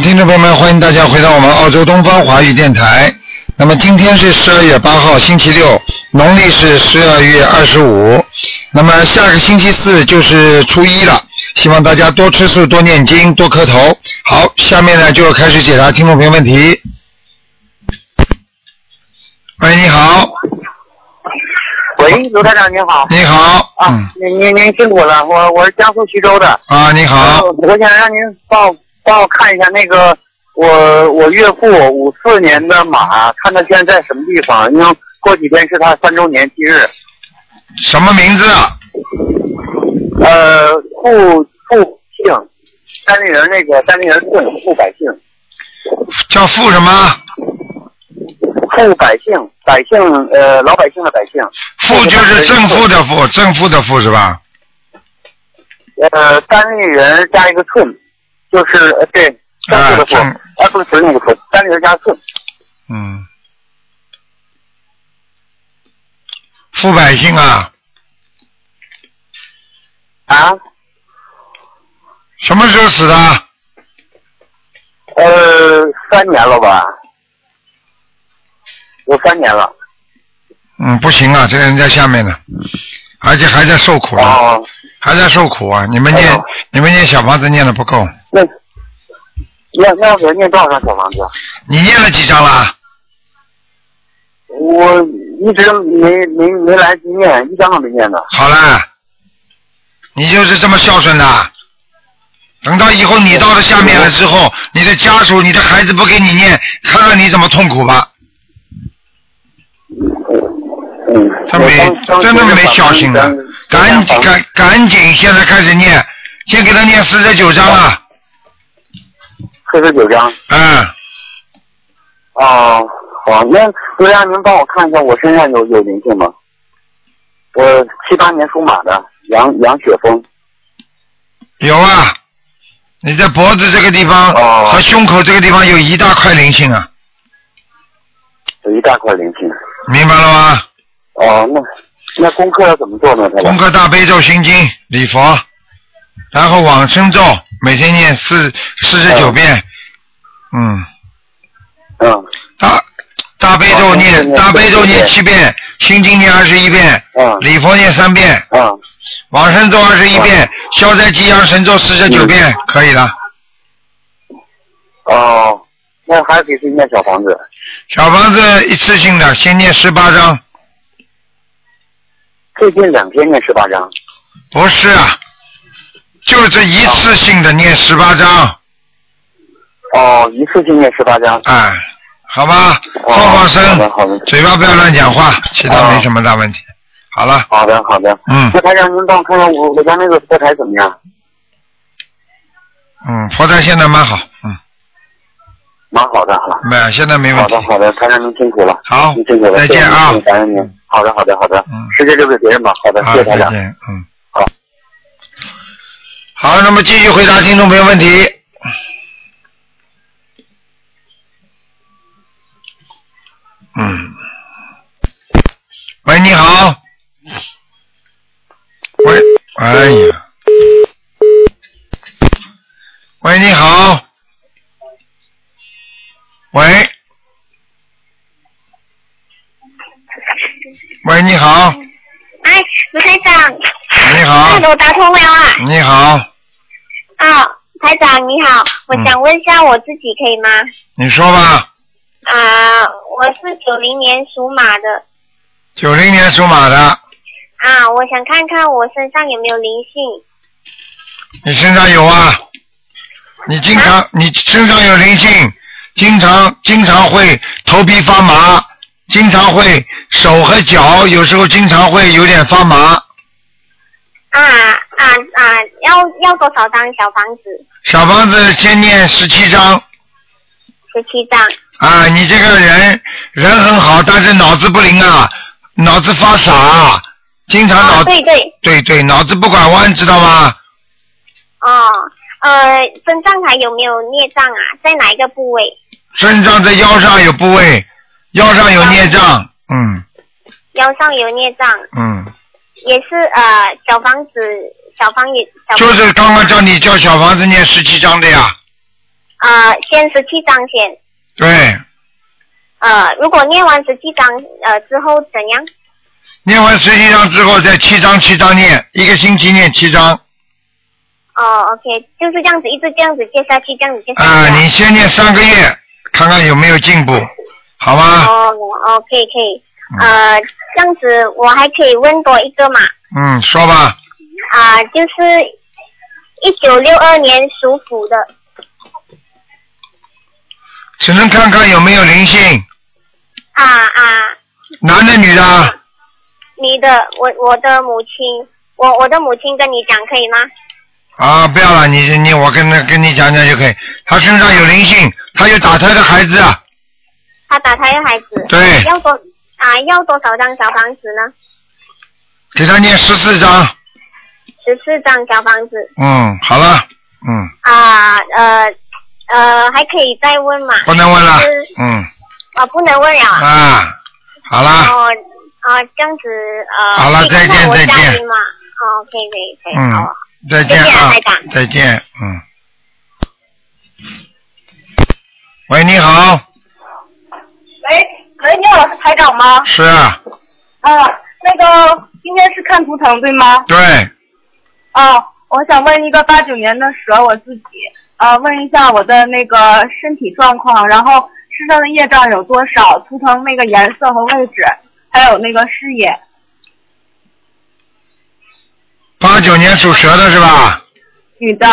听众朋友们，欢迎大家回到我们澳洲东方华语电台。那么今天是十二月八号，星期六，农历是十二月二十五。那么下个星期四就是初一了，希望大家多吃素、多念经、多磕头。好，下面呢就开始解答听众朋友问题。喂，你好，喂，卢台长您好。你好，啊嗯，，您您您辛苦了，我我是江苏徐州的。啊，你好，呃我想让您帮我帮我看一下那个我我岳父五四年的马，看他现在在什么地方？因为过几天是他三周年忌日。什么名字啊？呃，傅傅姓，单立人那个单立人顺，傅百姓，叫傅什么？傅百姓，百姓呃老百姓的百姓。傅就是正负的傅，正负的傅是吧？呃，单立人加一个寸，就是呃对，正负的负，正啊不是不是那个负，单立人加四。嗯，傅百姓啊，啊，什么时候死的？呃，三年了吧？有三年了。嗯，不行啊，这个人在下面呢，而且还在受苦呢，哦，还在受苦啊！你们念、哎你们念小房子念的不够，那那那要给他念多少张小房子？你念了几张了？我一直没没没来得及念，一张都没念呢。好了，你就是这么孝顺的。等到以后你到了下面了之后，你的家属、你的孩子不给你念，看看你怎么痛苦吧。嗯，他没真的没孝心的，赶紧赶赶紧现在开始念，先给他念四十九章了。四十九张。嗯，哦，好，那那让您帮我看一下我身上有有灵性吗？我七八年属马的，杨杨雪峰。有啊，你在脖子这个地方哦和胸口这个地方有一大块灵性啊，有一大块灵性。明白了吗？哦，那那功课要怎么做呢？功课大悲咒心经礼佛，然后往生咒每天念四四十九遍，嗯，嗯。大大悲咒念念大悲咒念七遍，心经念二十一遍，嗯。礼佛念三遍，嗯，往生咒二十一遍，消灾吉祥神咒四十九遍，可以了。哦，那还给自己念小房子。小房子一次性的，先念十八章，最近两天念十八章。不是啊，就这一次性的念十八章，哦，一次性念十八章。哎，好吧，哦放放生好的好的，嘴巴不要乱讲话，其他没什么大问题。好了，好的好的。嗯那台长，您帮我看看我我家那个佛台怎么样？嗯，佛台现在蛮好，嗯，蛮好的哈。没，现在没问题好的。好的，台长您辛苦了。好您辛苦了。再见啊谢谢您感恩您。好的好的好的。嗯时间留给别人吧。好的，好，谢谢台长。再见，嗯。好。那么继续回答听众朋友问题。嗯。喂，你好。喂，哎呀。喂，你好。喂，你好，哎，卢台长，你好哎，，我打通了啊！你好，啊，台长你好，我嗯想问一下我自己可以吗？你说吧。啊，我是九零年属马的，九零年属马的，啊，我想看看我身上有没有灵性。你身上有啊？你经常，你身上有灵性，经常经常会头皮发麻，经常会手和脚有时候经常会有点发麻。啊啊啊！要要多少张小房子？小房子先念十七张十七张。啊！你这个人人很好，但是脑子不灵啊，脑子发傻，经常脑、哦，对对，对对脑子不拐弯，知道吗？哦，呃，身上还有没有孽障啊？在哪一个部位？身上在腰上有部位，腰上有孽障，嗯腰上有孽障，嗯，也是呃小房子小房也小房就是刚刚叫你叫小房子念十七章的呀，啊、先十七章先，对，呃，如果念完十七章呃之后怎样？念完十七章之后再七章七章念，一个星期念七章。哦，OK，就是这样子，一直这样子接下去，这样子接下去。啊，你先念三个月，看看有没有进步，好吗？哦，OK，可以，呃，这样子我还可以问多一个嘛？嗯，说吧。啊、就是一九六二年属虎的，只能看看有没有灵性，啊啊，男的女的？你的我我的母亲，我我的母亲跟你讲可以吗？啊，不要了，你你我跟他跟你讲讲就可以。他身上有灵性，他有打胎的孩子，啊他打胎的孩子，对要多啊要多少张小房子呢？给他念十四张。十四张小房子嗯，好了，嗯，啊呃呃还可以再问吗？不能问了，嗯啊不能问了啊。啊，好了，哦啊这样子呃。好了再见再见家庭嘛。哦，可以可以可以，嗯好啊。再见啊，再见，嗯。喂，你好，喂，喂，你好，是台长吗？是啊，啊，那个今天是看图腾对吗？对，啊，我想问一个八九年的蛇，我自己啊，问一下我的那个身体状况，然后身上的业障有多少，图腾那个颜色和位置，还有那个视野。八九年属蛇的是吧？女的，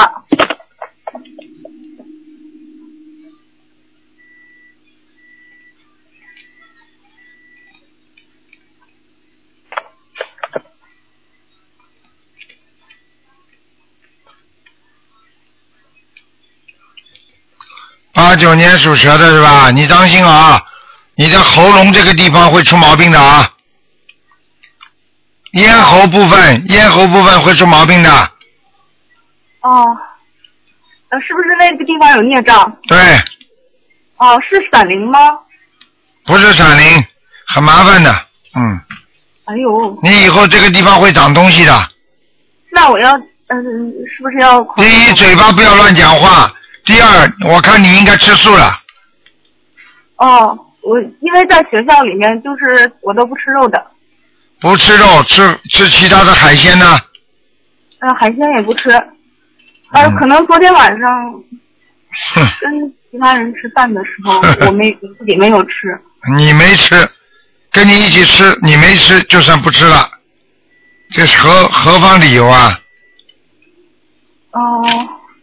八九年属蛇的是吧？你当心啊，你的喉咙这个地方会出毛病的啊，咽喉部分，咽喉部分会出毛病的，哦，呃，是不是那个地方有孽障？对，哦，是闪灵吗？不是闪灵，很麻烦的，嗯，哎呦，你以后这个地方会长东西的。那我要，嗯、是不是要？第一，嘴巴不要乱讲话；第二，我看你应该吃素了。哦，我因为在学校里面，就是我都不吃肉的，不吃肉，吃吃其他的海鲜呢？呃，海鲜也不吃。呃，嗯可能昨天晚上，跟其他人吃饭的时候，我没我自己没有吃。你没吃，跟你一起吃，你没吃就算不吃了，这是何何方理由啊？哦，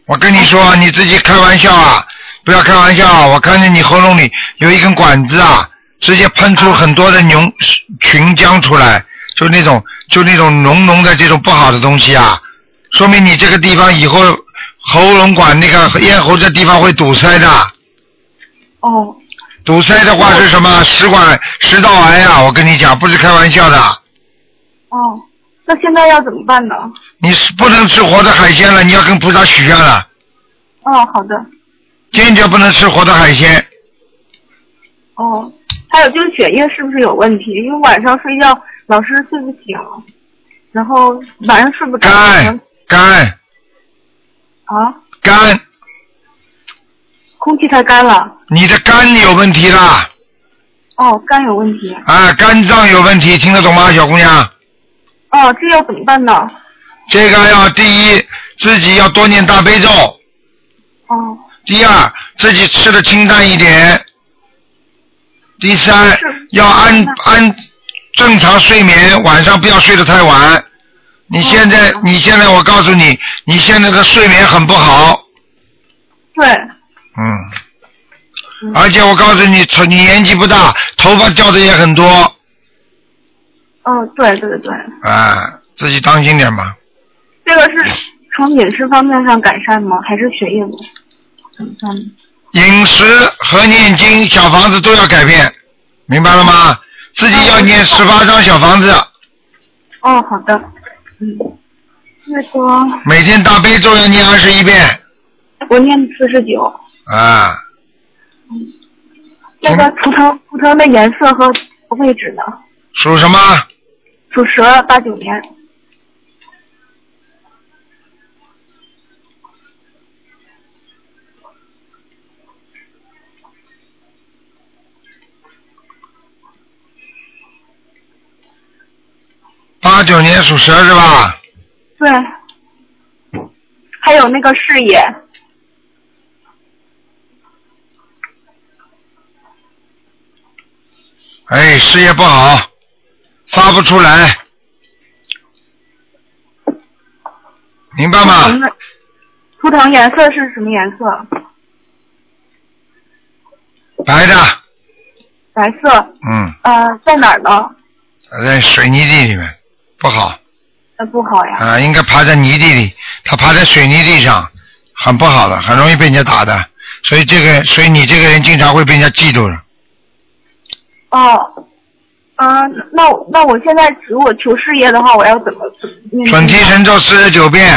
我跟你说，你自己开玩笑啊，不要开玩笑啊！我看见你喉咙里有一根管子啊，直接喷出很多的浓群浆出来，就那种就那种浓浓的这种不好的东西啊，说明你这个地方以后喉咙管那个咽喉这地方会堵塞的。哦，堵塞的话是什么？食管食道癌啊！我跟你讲，不是开玩笑的。哦，那现在要怎么办呢？你是不能吃活的海鲜了，你要跟菩萨许愿了，哦，好的。坚决不能吃活的海鲜。哦，还有就是血液是不是有问题？因为晚上睡觉老是睡不醒，然后晚上睡不着。肝肝啊，肝，空气太干了。你的肝有问题啦！哦，肝有问题。啊，肝脏有问题，听得懂吗，小姑娘？哦，这要怎么办呢？这个要第一，自己要多念大悲咒；哦，第二，自己吃的清淡一点；第三，要安安正常睡眠，晚上不要睡得太晚。你现在，哦。你现在，我告诉你，你现在的睡眠很不好，对，嗯，嗯。而且我告诉你，你年纪不大，头发掉的也很多，嗯，对对对，啊，自己当心点吧。这个是从饮食方面上改善吗？还是血液不怎么算呢？饮食和念经、小房子都要改变，明白了吗？自己要念十八张小房子，哦，好的，嗯，那个每天大悲咒要念二十一遍，我念四十九，啊，那个图腾图腾的颜色和位置呢？属什么？属蛇八九年。八九年属蛇是吧？对。还有那个事业。哎事业不好。发不出来，明白吗？图腾颜色是什么颜色？白的，白色。嗯，呃，在哪儿呢？在水泥地里面，不好那不好呀。啊，应该爬在泥地里，他爬在水泥地上，很不好的，很容易被人家打的，所以这个，所以你这个人经常会被人家嫉妒的。哦。啊、那那我现在如果求事业的话，我要怎么怎么念准提神咒四十九遍，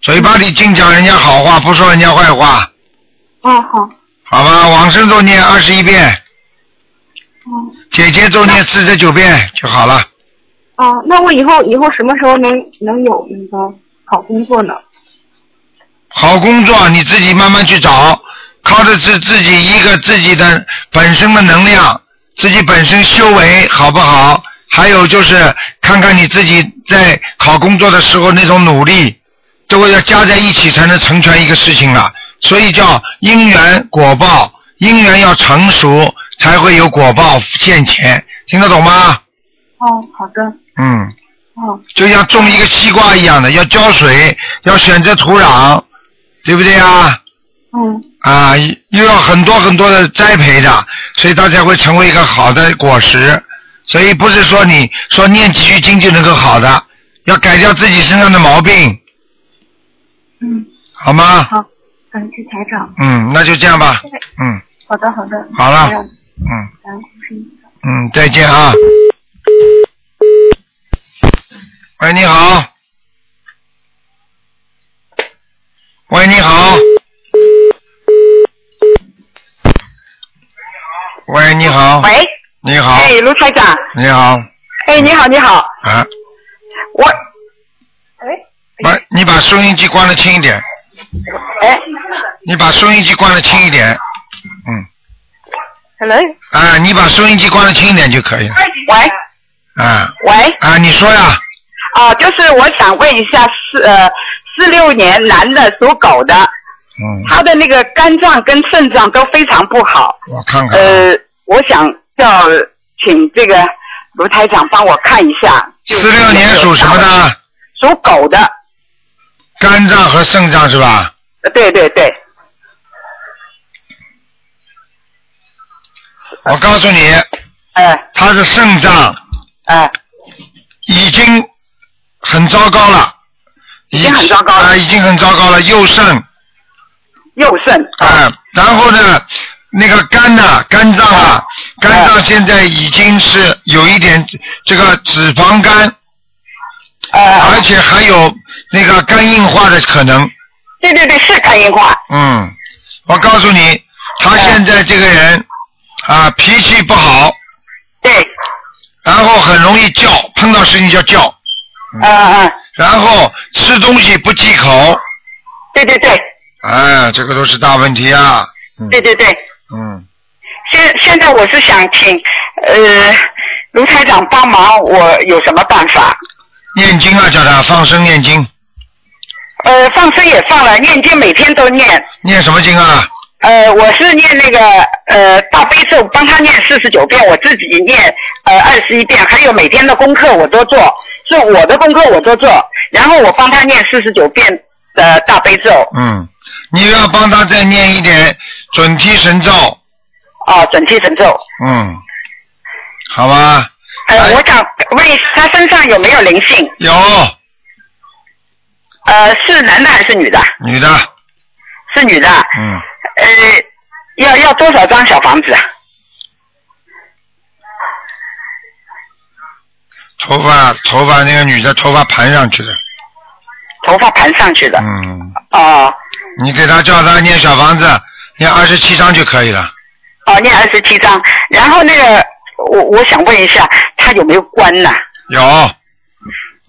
嘴巴里净讲人家好话，不说人家坏话，哦，好。好吧？往生咒念二十一遍，哦姐姐咒念四十九遍就好了。哦，那我以后以后什么时候能能有那个好工作呢？好工作你自己慢慢去找，靠的是自己一个自己的本身的能量，自己本身修为好不好？还有就是看看你自己在考工作的时候那种努力，都要加在一起才能成全一个事情了。所以叫因缘果报，因缘要成熟才会有果报现前，听得懂吗？哦，好的。嗯。哦。就像种一个西瓜一样的，要浇水，要选择土壤，对不对啊？嗯。啊，又要很多很多的栽培的，所以它才会成为一个好的果实。所以不是说你说念几句经就能够好的，要改掉自己身上的毛病，嗯，好吗？好，感谢台长。嗯，那就这样吧。嗯好的，好的。好了嗯嗯，再见啊。喂，你好。喂，你好。喂，你好。喂，你好。哎，卢台长，你好。哎，你好，你好，啊，我，把你把收音机关的轻一点。哎你把收音机关的轻一点。嗯。，Hello，啊，你把收音机关的轻一点就可以了。喂，啊喂，啊，你说呀。啊，就是我想问一下，四呃四六年男的属狗的，嗯，他的那个肝脏跟肾脏都非常不好，我看看。呃，我想要请这个卢台长帮我看一下。四六年属什么的？属狗的。肝脏和肾脏是吧？呃对对对，我告诉你，哎，他是肾脏，哎，已经很糟糕了，已经很糟糕了，啊，已经很糟糕了，右肾，右肾，啊，然后呢，那个肝呢，肝脏啊，肝脏现在已经是有一点这个脂肪肝，而且还有那个肝硬化的可能，对对对，是肝硬化，嗯，我告诉你，他现在这个人啊，脾气不好，对，然后很容易叫，碰到事情就叫，嗯嗯，然后吃东西不忌口，对对对，哎，这个都是大问题啊，对对对，嗯，现现在我是想请呃卢台长帮忙，我有什么办法？念经啊，叫他放生念经，呃，放生也放了，念经每天都念。念什么经啊？呃，我是念那个呃大悲咒，帮他念四十九遍，我自己念呃二十一遍，还有每天的功课我都做，是我的功课我都做，然后我帮他念四十九遍的大悲咒。嗯，你要帮他再念一点准提神咒，哦，准提神咒。嗯，好吧，呃，我想问他身上有没有灵性？有呃，是男的还是女的？女的，是女的。嗯，呃，要要多少张小房子啊？头发头发那个女的头发盘上去的，头发盘上去的。嗯，哦你给他叫他念小房子，念二十七张就可以了。哦，念二十七章。然后那个，我我想问一下，他有没有关呐、有，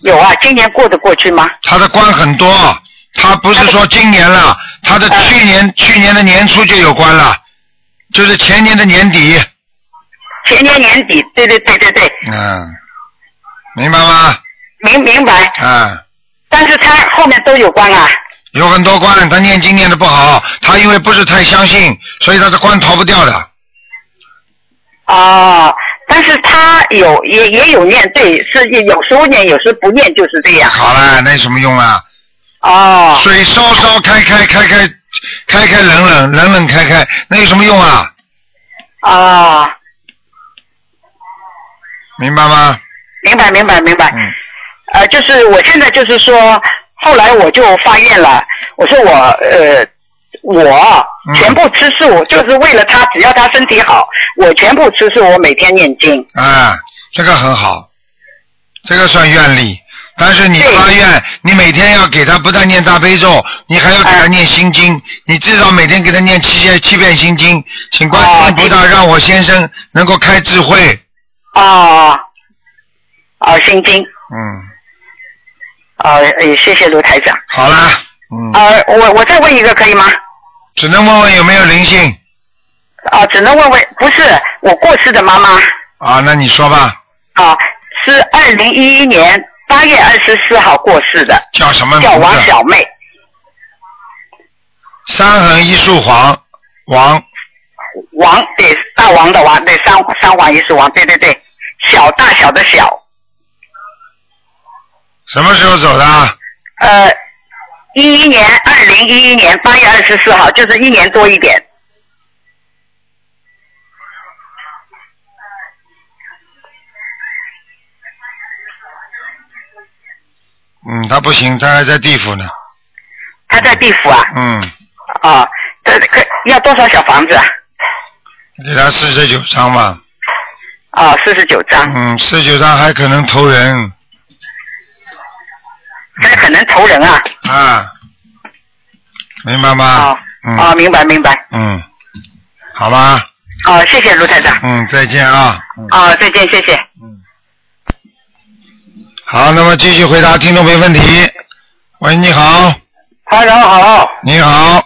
有啊，今年过得过去吗？他的关很多，他不是说今年了，他的去年、去年的年初就有关了，就是前年的年底。前年年底，对对对对对，嗯，明白吗？明明白，嗯，但是他后面都有关啊。有很多关，他念经念的不好，他因为不是太相信，所以他的关逃不掉的。哦，但是他有也也有念，对，是有时候念，有时候不念，就是这样。好了，那有什么用啊？哦，水烧烧开开开开开开冷冷冷冷开开，那有什么用啊？哦，明白吗？明白明白明白。嗯。呃，就是我现在就是说，后来我就发愿了，我说我呃。我嗯全部吃素，就是为了他，只要他身体好，我全部吃素，我每天念经。啊，这个很好，这个算愿力。但是你发愿，你每天要给他不但念大悲咒，你还要给他念心经，你至少每天给他念七遍七遍心经，请观世音菩萨让我先生能够开智慧。啊，啊，心经，嗯，哦，呃，谢谢卢台长。好啦，嗯，呃，我我再问一个可以吗？只能问问有没有灵性啊，只能问问，不是我过世的妈妈啊？那你说吧，啊，是二零一一年八月二十四号过世的，叫什么名叫王？小妹，三横一竖黄王王对大王的王，对三三横一竖王，对对对，小大小的小，什么时候走的？呃，一一年二零一一年八月二十四号，就是一年多一点。嗯，他不行，他还在地府呢。他在地府啊，嗯，啊，这可要多少小房子啊？给他四十九张吧。啊，四十九张，嗯，四十九张还可能投人这很能投人啊。啊，明白吗？啊明白明白。嗯，好吧，啊，谢谢卢台长。嗯，再见啊。嗯啊，再见，谢谢。嗯。好，那么继续回答听众朋友问题。喂，你好，台长好，你好，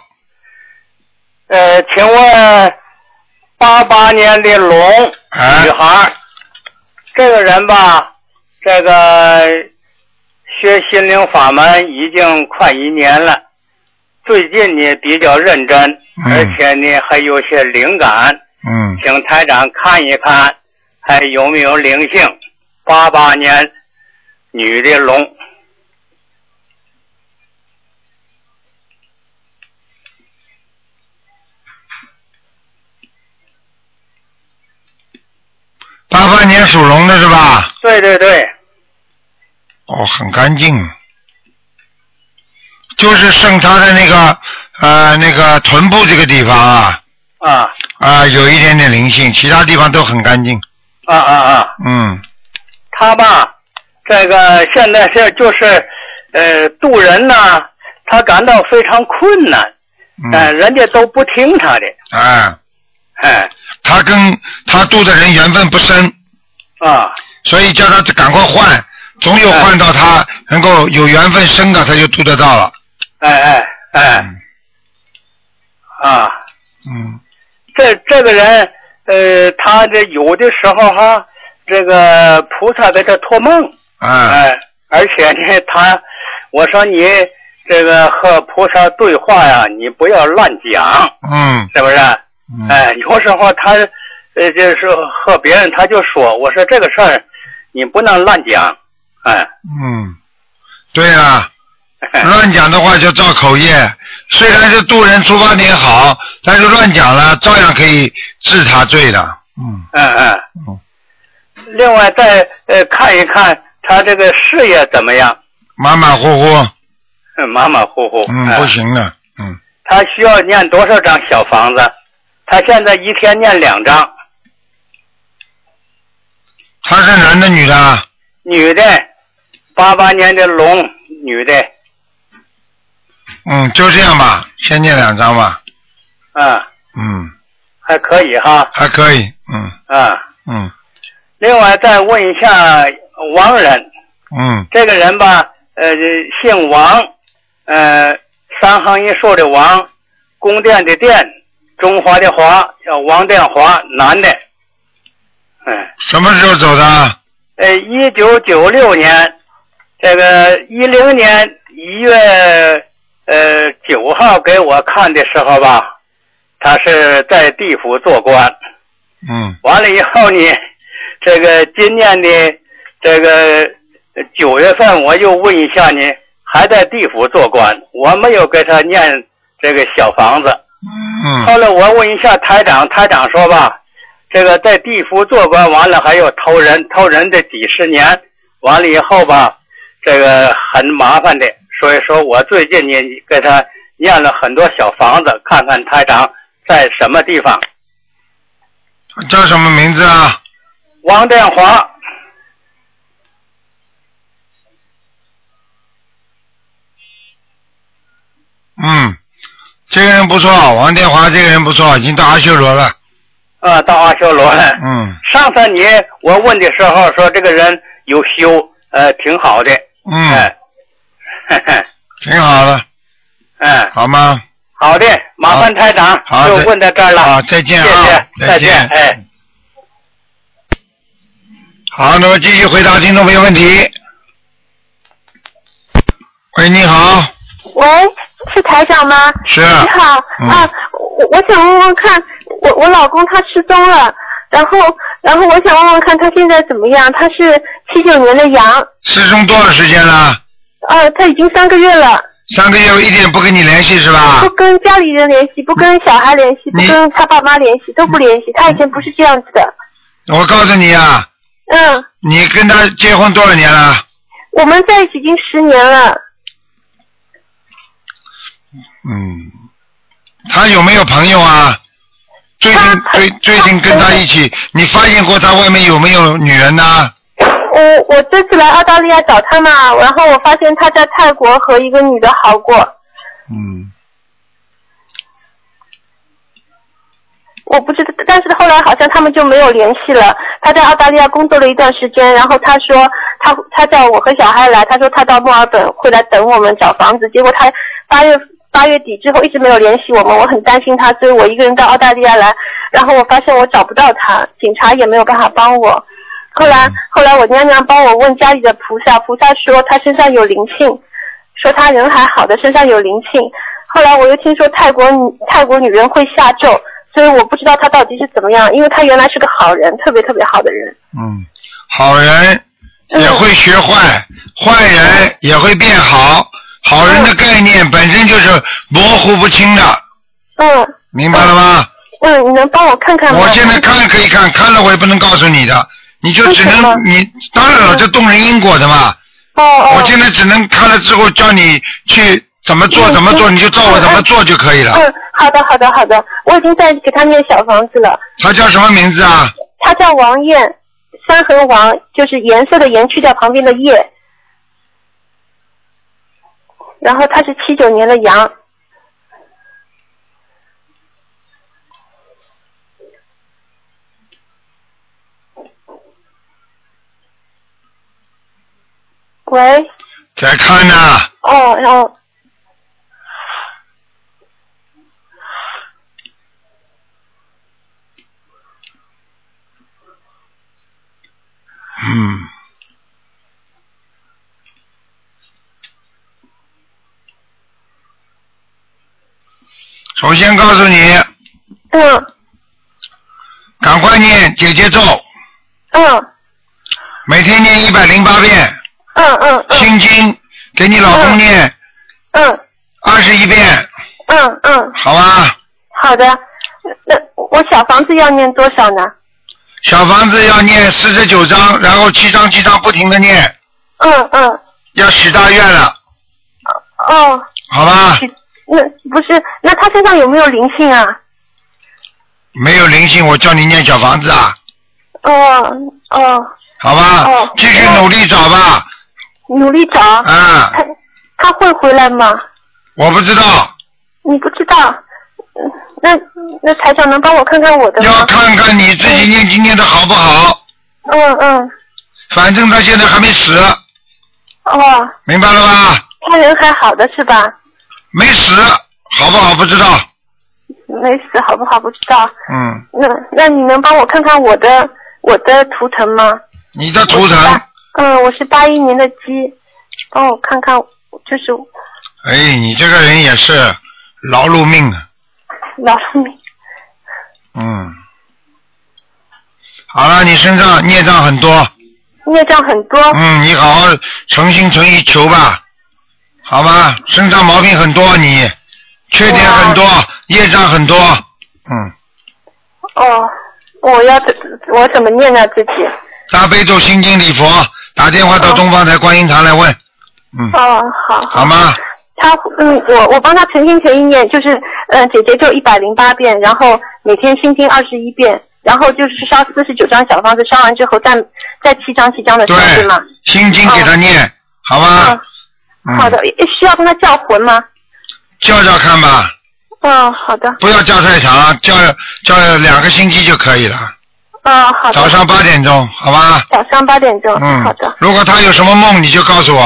呃，请问八八年的龙哎女孩，这个人吧，这个学心灵法门已经快一年了，最近呢比较认真，嗯而且呢还有些灵感，嗯，请台长看一看还有没有灵性。八八年女的龙，八八年属龙的是吧？对对对，哦，很干净，就是剩他的那个呃那个臀部这个地方啊啊。啊有一点点灵性，其他地方都很干净。啊啊啊！嗯，他吧，这个现在是就是呃渡人呢，他感到非常困难，呃，嗯，人家都不听他的，哎，哎。他跟他渡的人缘分不深，啊。所以叫他赶快换，总有换到他能够有缘分生的，他就度得到了。哎哎哎。啊，嗯，这这个人呃，他这有的时候哈，这个菩萨给他托梦，哎，哎，而且呢，他我说你这个和菩萨对话呀，你不要乱讲，嗯。是不是？嗯，哎，有时候他，呃，就是和别人他就说，我说这个事儿你不能乱讲，哎，嗯，对啊，乱讲的话就造口业。虽然是渡人出发点好，但是乱讲了，照样可以治他罪的。嗯嗯嗯。嗯，另外再呃看一看他这个事业怎么样，马马虎虎，嗯马马虎虎。嗯，哎不。行的，嗯，他需要念多少张小房子？他现在一天念两张，他是男的女的啊？女的，八八年的龙，女的，嗯，就这样吧，先念两张吧。啊，嗯，还可以哈，还可以，嗯。啊。嗯。另外再问一下王人，嗯。这个人吧，呃，姓王，呃，三横一竖的王，宫殿的殿，中华的华，叫王殿华，男的。嗯，什么时候走的？呃，一九九六年这个一零年一月呃九号给我看的时候吧，他是在地府做官。嗯完了以后呢，这个今年的这个九月份，我又问一下呢，还在地府做官，我没有给他念这个小房子。嗯后来我问一下台长，台长说吧，这个在地府做官完了还有偷人，偷人的几十年，完了以后吧，这个很麻烦的，所以说我最近呢给他念了很多小房子，看看台长在什么地方。叫什么名字啊？王殿华，嗯，这个人不错，王殿华这个人不错，已经到阿修罗了。啊，到阿修罗了。嗯上次你我问的时候说这个人有修，呃，挺好的。嗯，哎，嘿嘿，挺好的，嗯，好吗？好的，麻烦台长，就好就问到这儿了。好，再见谢啊，谢，再见，哎。好，那么继续回答听众朋友问题。喂，你好，喂，是台长吗？是你好、嗯啊，我我想问问看，我我老公他失踪了，然后然后我想问问看他现在怎么样？他是七九年的羊，失踪多少时间了？呃，他已经三个月了，三个月一点不跟你联系是吧不？跟家里人联系，不跟小孩联系，不跟他爸妈联系，都不联系。他以前不是这样子的，我告诉你啊，嗯，你跟他结婚多少年了？我们在一起已经十年了，嗯，他有没有朋友啊？最近最最近跟他一起，你发现过他外面有没有女人呢？我我这次来澳大利亚找他嘛，然后我发现他在泰国和一个女的好过，嗯，我不知道，但是后来好像他们就没有联系了。他在澳大利亚工作了一段时间，然后他说他他叫我和小孩来，他说他到墨尔本会来等我们找房子，结果他八月八月底之后一直没有联系我们，我很担心他，所以我一个人到澳大利亚来，然后我发现我找不到他，警察也没有办法帮我。后来后来我娘娘帮我问家里的菩萨，菩萨说他身上有灵性，说他人还好的，身上有灵性。后来我又听说泰国泰国女人会下咒，所以我不知道他到底是怎么样，因为他原来是个好人，特别特别好的人。嗯，好人也会学坏，坏人也会变好。好人的概念本身就是模糊不清的，嗯明白了吗？嗯，你能帮我看看吗？我现在看可以看，看了我也不能告诉你的，你就只能你当然了，这动人因果的嘛。哦哦。我现在只能看了之后叫你去怎么做嗯怎么做，嗯你就照我怎么做就可以了。嗯，好的好的好的，我已经在给他念小房子了。他叫什么名字啊？他叫王艳，三横王就是颜色的颜，去掉旁边的叶。然后他是七九年的羊。喂，在看呢。哦，然后嗯。首先告诉你，嗯。赶快念姐姐咒，嗯。每天念一百零八遍。嗯嗯嗯。心经，给你老公念嗯。二十一遍，嗯嗯，好吧？好的。那我小房子要念多少呢？小房子要念四十九章，然后七章七章不停的念，嗯嗯。要许大愿了，哦，好吧？那不是，那他身上有没有灵性啊？没有灵性，我叫你念小房子啊，哦哦，好吧？哦继续努力找吧，努力找。啊，他他会回来吗？我不知道，你不知道。嗯那那台长能帮我看看我的吗要？看看你自己念经念的好不好，嗯嗯反正他现在还没死，哦，明白了吧？他人还好的是吧？没死，好不好不知道，没死好不好不知道。嗯，那那你能帮我看看我的我的图腾吗？你的图腾嗯，我是八一年的鸡。帮我看看，就是哎，你这个人也是劳碌命啊。劳碌命。嗯。好了，你身上孽障很多。孽障很多。嗯，你好好诚心诚意求吧，好吧？身上毛病很多，你缺点很多，业障很多，嗯。哦，我要怎我怎么念呢自己？大悲咒心经礼佛，打电话到东方台观音堂来问，嗯，哦，好。好吗？他嗯，我我帮他诚心诚意念，就是嗯，姐姐就一百零八遍，然后每天心经二十一遍，然后就是烧四十九张小方子，烧完之后再再七张七张的烧对吗？心经给他念，好吧？嗯好的，需要跟他叫魂吗？叫叫看吧，嗯，好的。不要叫太长，叫叫两个星期就可以了，嗯，好的。早上八点钟，好吧？早上八点钟，嗯，好的。如果他有什么梦，你就告诉我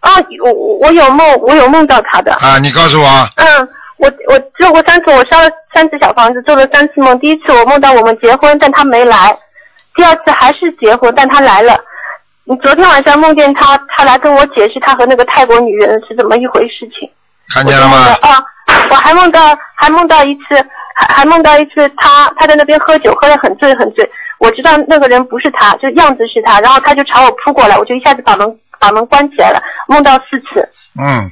啊，我我我有梦，我有梦到他的。啊，你告诉我。嗯，我我做过三次，我烧了三次小房子，做了三次梦。第一次我梦到我们结婚，但他没来；第二次还是结婚，但他来了。你昨天晚上梦见他，他来跟我解释他和那个泰国女人是怎么一回事情。看见了吗？啊，我还梦到还梦到一次，还还梦到一次他他在那边喝酒，喝得很醉很醉。我知道那个人不是他，就样子是他，然后他就朝我扑过来，我就一下子把门把门关起来了，梦到四次。嗯。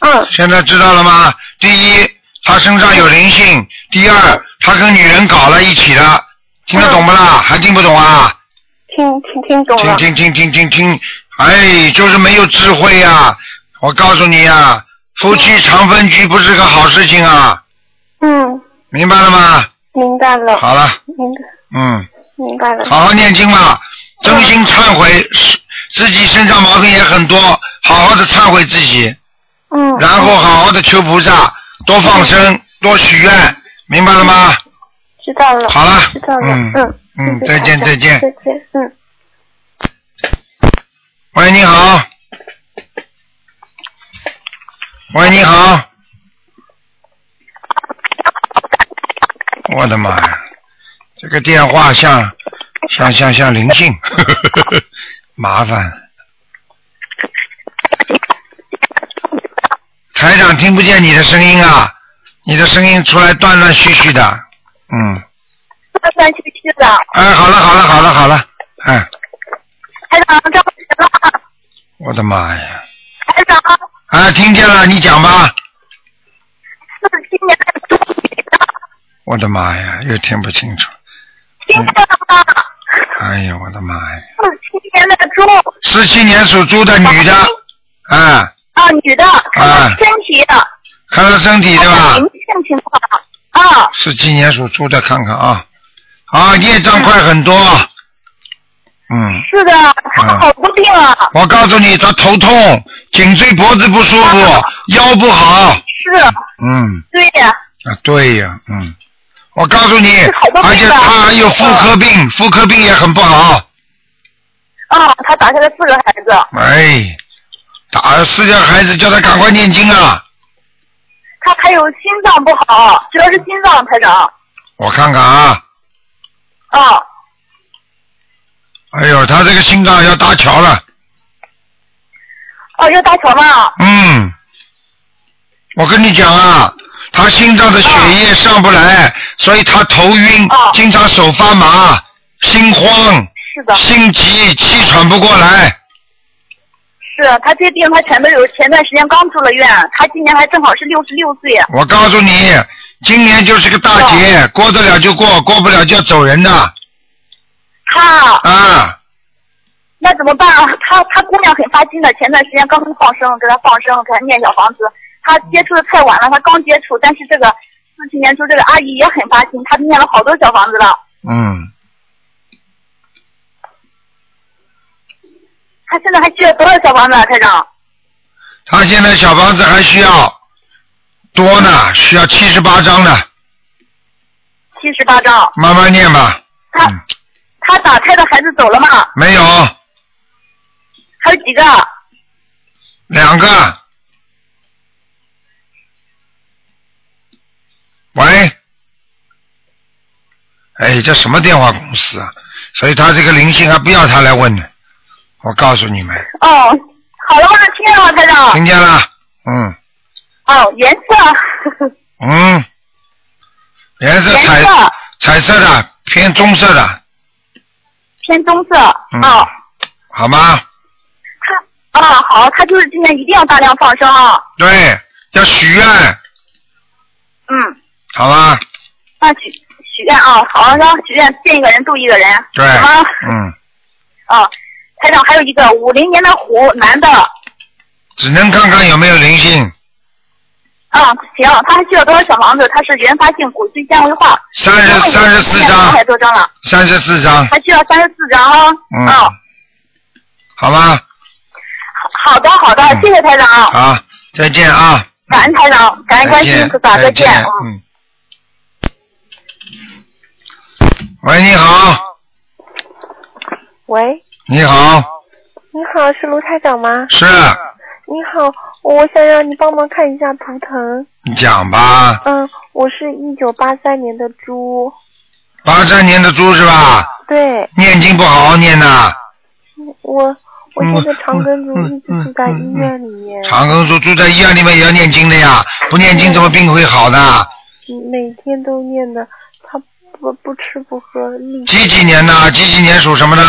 嗯。现在知道了吗？第一，他身上有灵性；第二，他跟女人搞了一起的，听得懂不啦？还听不懂啊？听听听懂了。听听听听听听，哎，就是没有智慧呀、我告诉你呀、夫妻常分居不是个好事情啊，嗯，明白了吗？明白了。好了，明白嗯，明白了。好好念经吧，真心忏悔，自己身上毛病也很多，好好的忏悔自己，嗯。然后好好的求菩萨，多放生，多许愿，明白了吗？知道了。好了知道了。嗯嗯嗯，再见再见再见，嗯。喂，你好。喂，你好。我的妈呀，这个电话像像像像灵性，麻烦。台长听不见你的声音啊，你的声音出来断断续续的，嗯，断断续续的。哎，好了好了好了好了，哎，台长，这不行了。我的妈呀，台长，啊，听见了，你讲吧。四七年的猪的，我的妈呀，又听不清楚。听见了吗？哎呀，我的妈呀！四七年的猪。四七年属猪的女的，啊，啊，女的，啊身体，看看身体对吧灵？性情况啊，四七年属猪的，看看啊，啊，业障快很多。嗯，是的，他好多病啊。我告诉你，他头痛，颈椎脖子不舒服，腰不好。是，嗯，对呀，啊，对呀，嗯，我告诉你，而且他还有妇科病，妇科病也很不好。啊，他打下来四个孩子，哎，打了四个孩子，叫他赶快念经啊！他还有心脏不好，主要是心脏，台长。我看看啊，啊，哎呦，他这个心脏要搭桥了。哦，要搭桥吗？嗯，我跟你讲啊，他心脏的血液上不来，所以他头晕，经常手发麻，心慌，是的，心急，气喘不过来。是他这病，他前段有前段时间刚住了院，他今年还正好是六十六岁。我告诉你，今年就是个大劫，过得了就过，过不了就要走人的他啊！那怎么办啊？他他姑娘很发心的，前段时间刚放生，给他放生，给他念小房子。他接触的太晚了，他刚接触，但是这个四七年初这个阿姨也很发心，她念了好多小房子了。嗯，他现在还需要多少小房子啊，台长？他现在小房子还需要多呢，需要七十八张呢，七十八张。慢慢念吧。他他打胎的孩子走了吗？没有，还有几个？两个。喂，哎，这什么电话公司啊？所以他这个灵性还不要他来问呢。我告诉你们，哦，好了吗？听见了吗，台长？听见了，嗯哦，颜色，嗯，颜色颜彩色彩色的，偏棕色的，偏棕色。嗯哦，好吗？他啊好，他就是今年一定要大量放生啊。对，要许愿，嗯，好吧？那许许愿啊，好，然后许愿见一个人度一个人。对好吗？，嗯，哦，台长还有一个五零年的虎男的。只能看看有没有灵性，啊，行，他还需要多少小房子？他是原发性骨髓纤维化。三十三十四张两，百多张了，三十四张，还需要三十四张啊。嗯啊，好吧？好好的好的，嗯谢谢台长，好，再见啊！感恩台长，感恩再观世音见菩萨，再再见。嗯。喂，你好，喂，你好，你好，是卢台长吗？是，你好，我想让你帮忙看一下图腾。你讲吧。嗯，我是一九八三年的猪。八三年的猪是吧？对，念经不好好念呐，我我嗯现在长庚族嗯一直住在医院里面，长庚猪住在医院里面也要念经的呀，不念经怎么病会好的？每天都念的，他不不吃不喝，几几年的？几几年属什么的？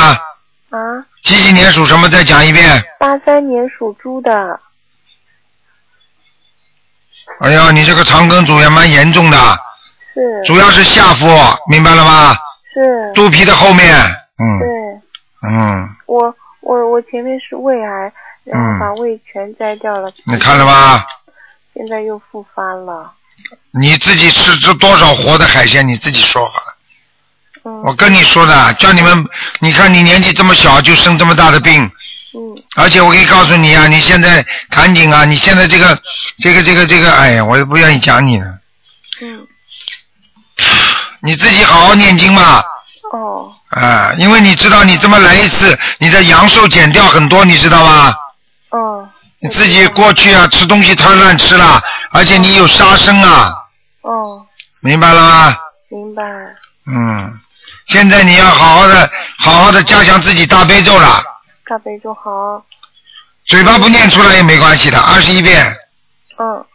啊，几几年属什么？再讲一遍。八三年属猪的，哎呀，你这个肠梗阻也蛮严重的，是。主要是下腹，明白了吗？是，肚皮的后面，嗯。对。嗯，我我我前面是胃癌，然嗯后把胃全摘掉了，你看了吧？现在又复发了，你自己吃这多少活的海鲜，你自己说我跟你说的，叫你们，你看你年纪这么小就生这么大的病，嗯。而且我可以告诉你啊，你现在赶紧啊，你现在这个这个这个这个，哎呀，我也不愿意讲你了，嗯。你自己好好念经嘛，哦。啊，因为你知道你这么来一次，你的阳寿减掉很多，你知道吗？哦。你自己过去啊，吃东西太乱吃了，而且你有杀生啊，哦，明白了吗？明白，嗯，现在你要好好的、好好的加强自己大悲咒了，大悲咒好，嘴巴不念出来也没关系的，二十一遍，嗯，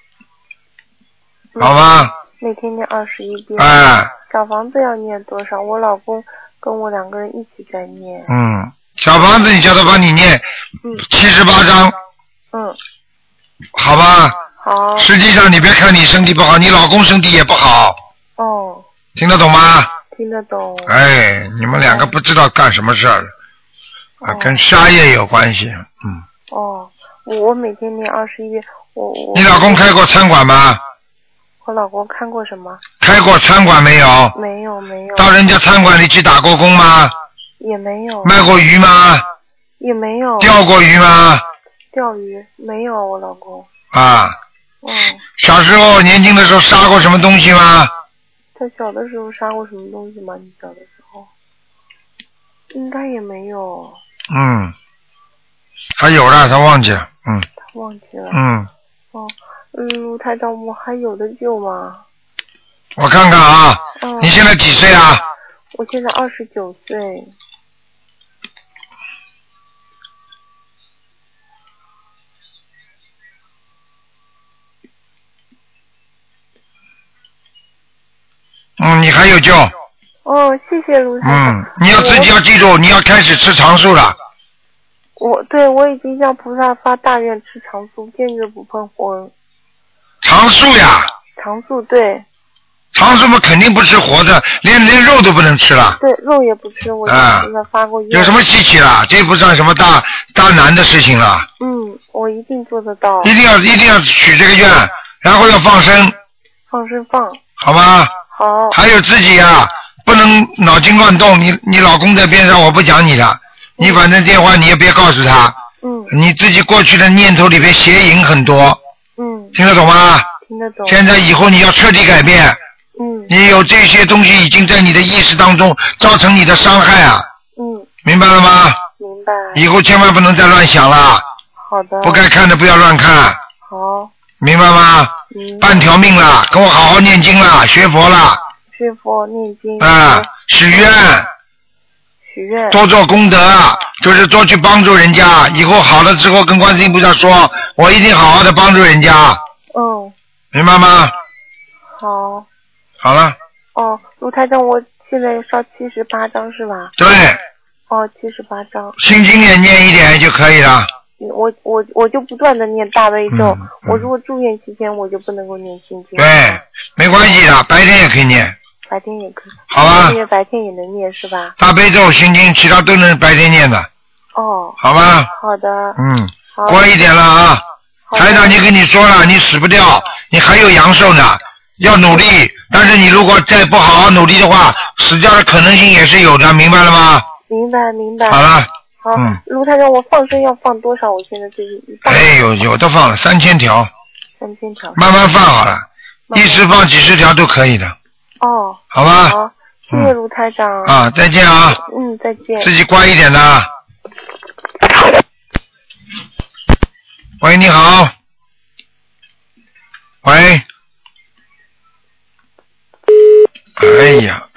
好吧？每天念二十一遍。哎，小房子要念多少？我老公跟我两个人一起在念。嗯，小房子你叫他帮你念嗯七十八章，嗯，好吧？好。实际上你别看你身体不好，你老公身体也不好，哦，听得懂吗？听得懂。哎，你们两个不知道干什么事儿啊，哦跟沙业有关系，嗯。哦，我我每天念二十一遍。我我。你老公开过餐馆吗？我老公看过什么？开过餐馆没有？没有没有。到人家餐馆里去打过工吗？也没有。卖过鱼吗？也没有。钓过鱼吗？钓鱼没有，我老公。啊，嗯，小时候年轻的时候杀过什么东西吗？他小的时候杀过什么东西吗？你小的时候？应该也没有，嗯，还有了，他忘记了，嗯他忘记了。嗯，哦，嗯，卢台长，我还有的救吗？我看看啊，嗯。你现在几岁啊？我现在二十九岁。嗯，你还有救，哦，谢谢卢台长。嗯，你要自己要记住，你要开始吃长素了，我对我已经向菩萨发大愿吃长素，坚决不碰荤。长素呀，长素对长素嘛肯定不吃活的，连连肉都不能吃了，对，肉也不吃，我啊向菩萨发过愿。有什么稀奇啦？这不算什么大大难的事情了。嗯，我一定做得到。一定要一定要许这个愿，然后要放生，放生放好吗？好。还有自己啊，不能脑筋乱动。你你老公在边上，我不讲你的，你反正电话你也别告诉他，嗯你自己过去的念头里边邪淫很多，嗯，听得懂吗？听得懂。现在以后你要彻底改变，嗯你有这些东西已经在你的意识当中造成你的伤害啊，嗯，明白了吗？明白。以后千万不能再乱想了，好的。不该看的不要乱看，好。明白吗？嗯。半条命了，跟我好好念经了，学佛了。学佛念经。啊，许愿，许愿。多做功德，就是多去帮助人家，以后好了之后跟观世音菩萨说，我一定好好的帮助人家，嗯，明白吗？好。好了，哦，卢台长，我现在烧七十八张是吧？对，哦，七十八张。心经也念一点就可以了。我我我就不断的念大悲咒，嗯我如果住院期间我就不能够念心经。对，没关系的，白天也可以念。白天也可以。好吧白天也能念是吧？大悲咒、心经，其他都能白天念的，哦。好吧？好的。嗯，好乖一点了啊！台长，你跟你说了，你死不掉，你还有阳寿呢，要努力。但是你如果再不好好努力的话，死掉的可能性也是有的，明白了吗？明白明白。好了。好，嗯卢台长，我放生要放多少？我现在最近一。哎，有有的放了三千条，三千条。慢慢放好了，一时放几十条都可以的，哦。好吧？好，谢谢卢台长。啊，再见啊！嗯，再见。自己乖一点的。喂，你好。喂。哎呀。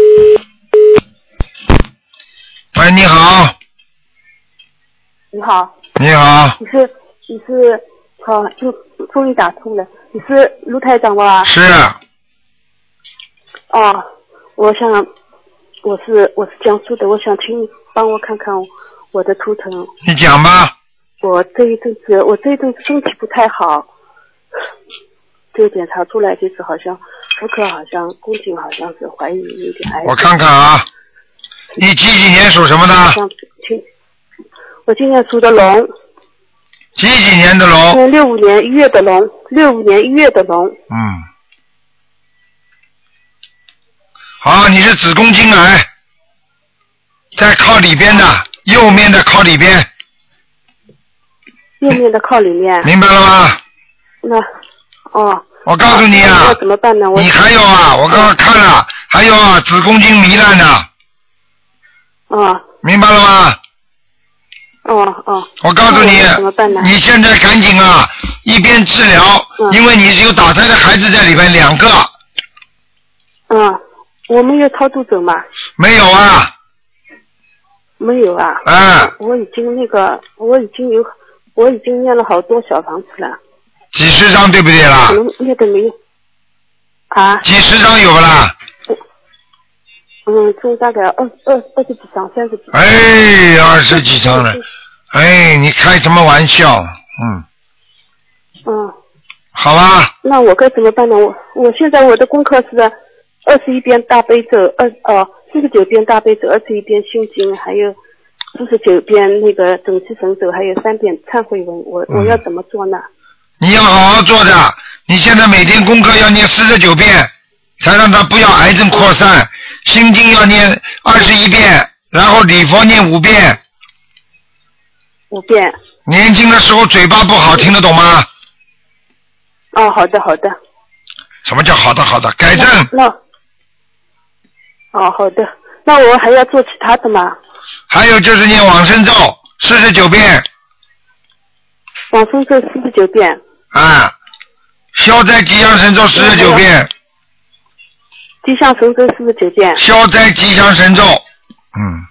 喂，你好，你好，你好，你是你是好，就终于打通了。你是卢台长吧？是哦，我想我是我是江苏的，我想请你帮我看看我的图腾。你讲吧。我这一阵子我这一阵子身体不太好，这个检查出来就是好像妇科好像宫颈好像是怀疑有点癌。我看看啊，你几几年属什么的？我今年属的龙，几几年的龙？六五年一月的龙，六五年一月的龙。嗯。好，你是子宫颈癌，在靠里边的，右面的靠里边，右面的靠里面。明白了吗？那哦。我告诉你啊怎么办呢？我你还有啊，我刚刚看了，还有啊，子宫颈糜烂的，啊明白了吗？哦哦。我告诉你那怎么办呢？你现在赶紧啊，一边治疗，因为你是有打胎的孩子在里边两个，嗯，我们有超度走吗？没有啊？没有啊。嗯。我已经那个，我已经有，我已经念了好多小房子了，几十张对不对啦可？能念的没有。啊。几十张有不啦？嗯，就大概二二二十几张，三十几张。哎，二十几张了，哎，你开什么玩笑？嗯，嗯，好吧，那我该怎么办呢？我我现在我的功课是二十一遍大悲咒，二哦四十九遍大悲咒，二十一遍心经，还有四十九遍那个准提神咒，还有三遍忏悔文。我我要怎么做呢？你要好好做的。你现在每天功课要念四十九遍，才让他不要癌症扩散。心经要念二十一遍，然后礼佛念五遍。五遍。年轻的时候嘴巴不好，听得懂吗？哦，好的好的。什么叫好的好的？改正。那哦好的，那我还要做其他的吗？还有就是念往生咒四十九遍往生咒四十九遍，啊，消灾吉祥神咒四十九遍，吉祥神咒四十九遍。消灾吉祥神咒。嗯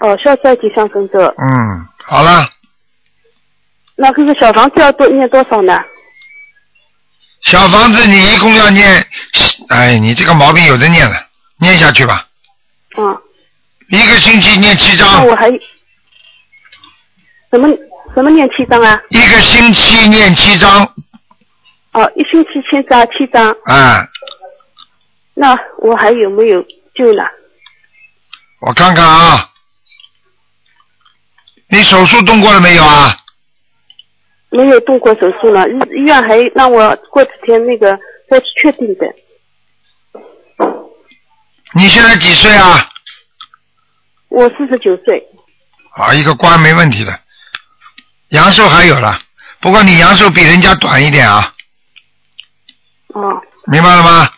哦，消灾吉祥神咒。嗯，好了，那这个小房子要多念多少呢？小房子你一共要念，哎，你这个毛病有的念了，念下去吧。嗯。一个星期念七那章，我还什么怎么念七张啊？一个星期念七张，哦，一星期七张，七张。啊，那我还有没有救呢？我看看啊，你手术动过了没有啊？没有动过手术呢，医医院还让我过几天那个再去确定的。你现在几岁啊？我四十九岁，啊，一个关没问题的，阳寿还有了，不过你阳寿比人家短一点啊，哦明白了吗？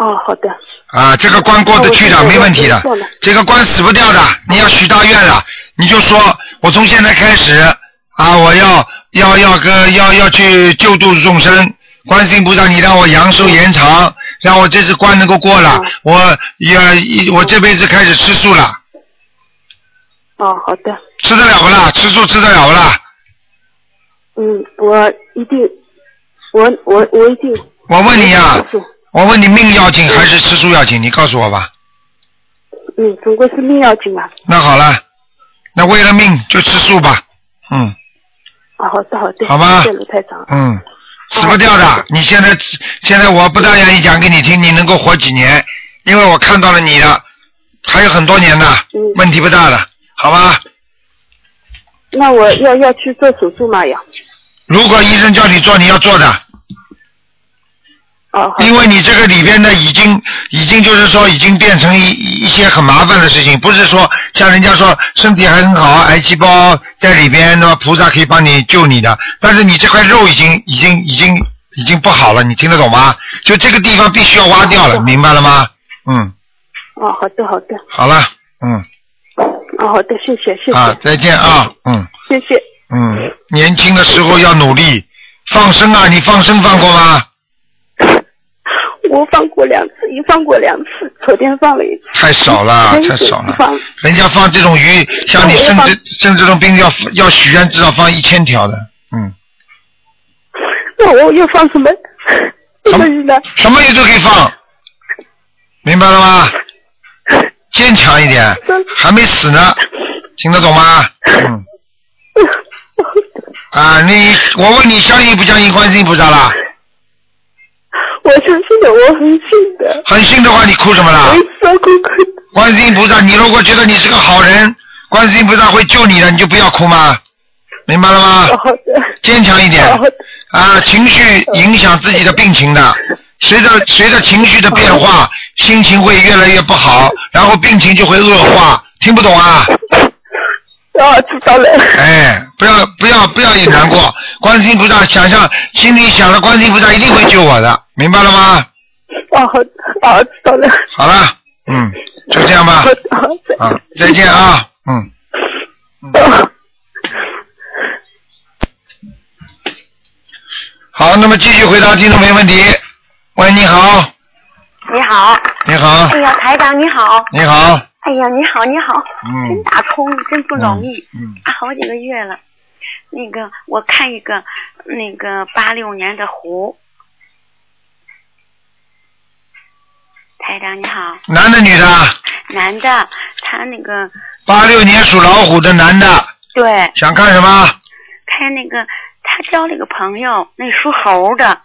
哦，好的。啊，这个关过得去的，没问题的这个关死不掉的。你要许大愿了，你就说我从现在开始啊，我要要要跟要要去救度众生。观世音菩萨，你让我阳寿延长，让我这次关能够过了，我要我这辈子开始吃素了。哦，好的。吃得了不啦？吃素吃得了不啦？嗯，我一定，我我我一定。我问你呀、是我问你命要紧还是吃素要紧？你告诉我吧。嗯，总归是命要紧嘛。那好了，那为了命就吃素吧。嗯啊，好的好的。好吧谢谢卢台长。嗯，死不掉的。你现在现在我不但愿意讲给你听，你能够活几年？因为我看到了你的，还有很多年的，嗯问题不大的，好吧？那我要要去做手术吗？要？如果医生叫你做，你要做的。哦，因为你这个里边呢，已经已经就是说，已经变成一一些很麻烦的事情，不是说像人家说身体还很好，癌细胞在里边，那么菩萨可以帮你救你的，但是你这块肉已经已经已经已经不好了，你听得懂吗？就这个地方必须要挖掉了，明白了吗？嗯，哦，好的好的。好了，嗯，哦，好的，谢谢谢谢。啊，再见啊，嗯谢谢。嗯，年轻的时候要努力，放生啊，你放生放过吗？我放过两次，已放过两次，昨天放了一次。太少了，太少了。放人家放这种鱼，像你生这生这种病要要许愿，至少放一千条的。嗯，那我又放什么？什么鱼呢？什么鱼都可以放，明白了吗？坚强一点，还没死呢，听得懂吗？嗯。啊，你我问你，相信不相信观世音菩萨啦？我相信的，我很信的。很信的话，你哭什么啦我？一直在哭哭。观世音菩萨，你如果觉得你是个好人，观世音菩萨会救你的，你就不要哭吗？明白了吗？哦好的。坚强一点。啊！情绪影响自己的病情的，随着随着情绪的变化，心情会越来越不好，然后病情就会恶化。听不懂啊？哦，知道了。哎，不要不要不要也难过，观世音菩萨想象心里想着观世音菩萨一定会救我的，明白了吗？哦，知道了。好了，嗯，就这样吧好，再见啊，嗯。哦好，那么继续回答听众朋友问题。喂，你好，你好，你好哎，呀，台长你好，你好，哎呀，你好，你好，嗯。真打通，真不容易，嗯，啊，好几个月了。那个，我看一个，那个八六年的虎，台长你好，男的女的？男的，他那个八六年属老虎的男的，对，想看什么？看那个他交了个朋友，那属猴的，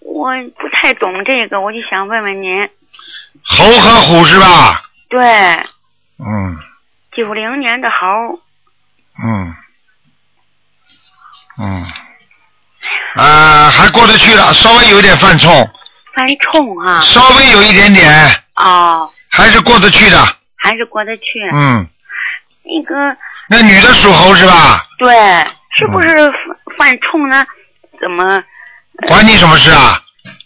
我不太懂这个，我就想问问您，猴和虎是吧？对，嗯。九零年的猴，嗯。嗯，啊，还过得去了，稍微有点犯冲，犯冲哈、稍微有一点点，哦，还是过得去的。还是过得去。嗯，那个那女的属猴是吧？对，是不是犯犯冲呢？怎么？关你什么事啊？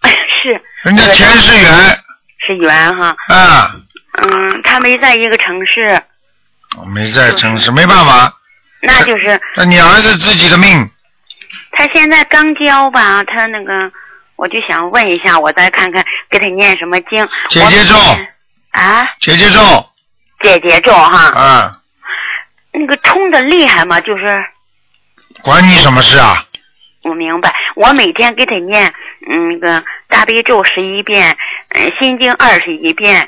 哎，是。人家前世缘。是缘哈，啊，嗯，他没在一个城市，没在城市，没办法，那就是那你儿子自己的命，他现在刚交吧，他那个，我就想问一下，我再看看给他念什么经。姐姐咒啊，姐姐咒姐姐咒哈，嗯，那个冲的厉害吗？就是管你什么事啊？我明白，我每天给他念，嗯，那个大悲咒十一遍，嗯，心经二十一遍，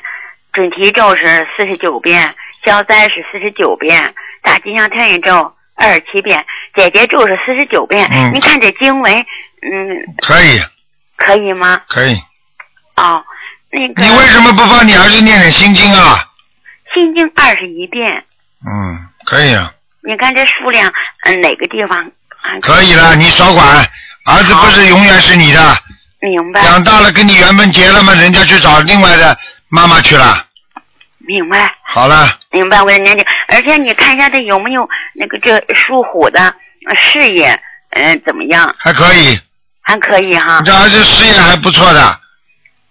准提咒是四十九遍，消灾是四十九遍，大吉祥天女咒二十七遍，姐姐咒是四十九遍。嗯您看这经文，嗯，可以可以吗？可以，哦，那个你为什么不帮你儿子念点心经啊？心经二十一遍，嗯，可以啊，你看这数量，嗯，哪个地方？啊可以了，你少管，儿子不是永远是你的，明白，长大了跟你缘分结了吗，人家去找另外的妈妈去了。明白。好了，明白我的年纪，而且你看一下他有没有那个这属虎的呃事业，嗯、怎么样？还可以，还可以哈你。这儿子事业还不错的，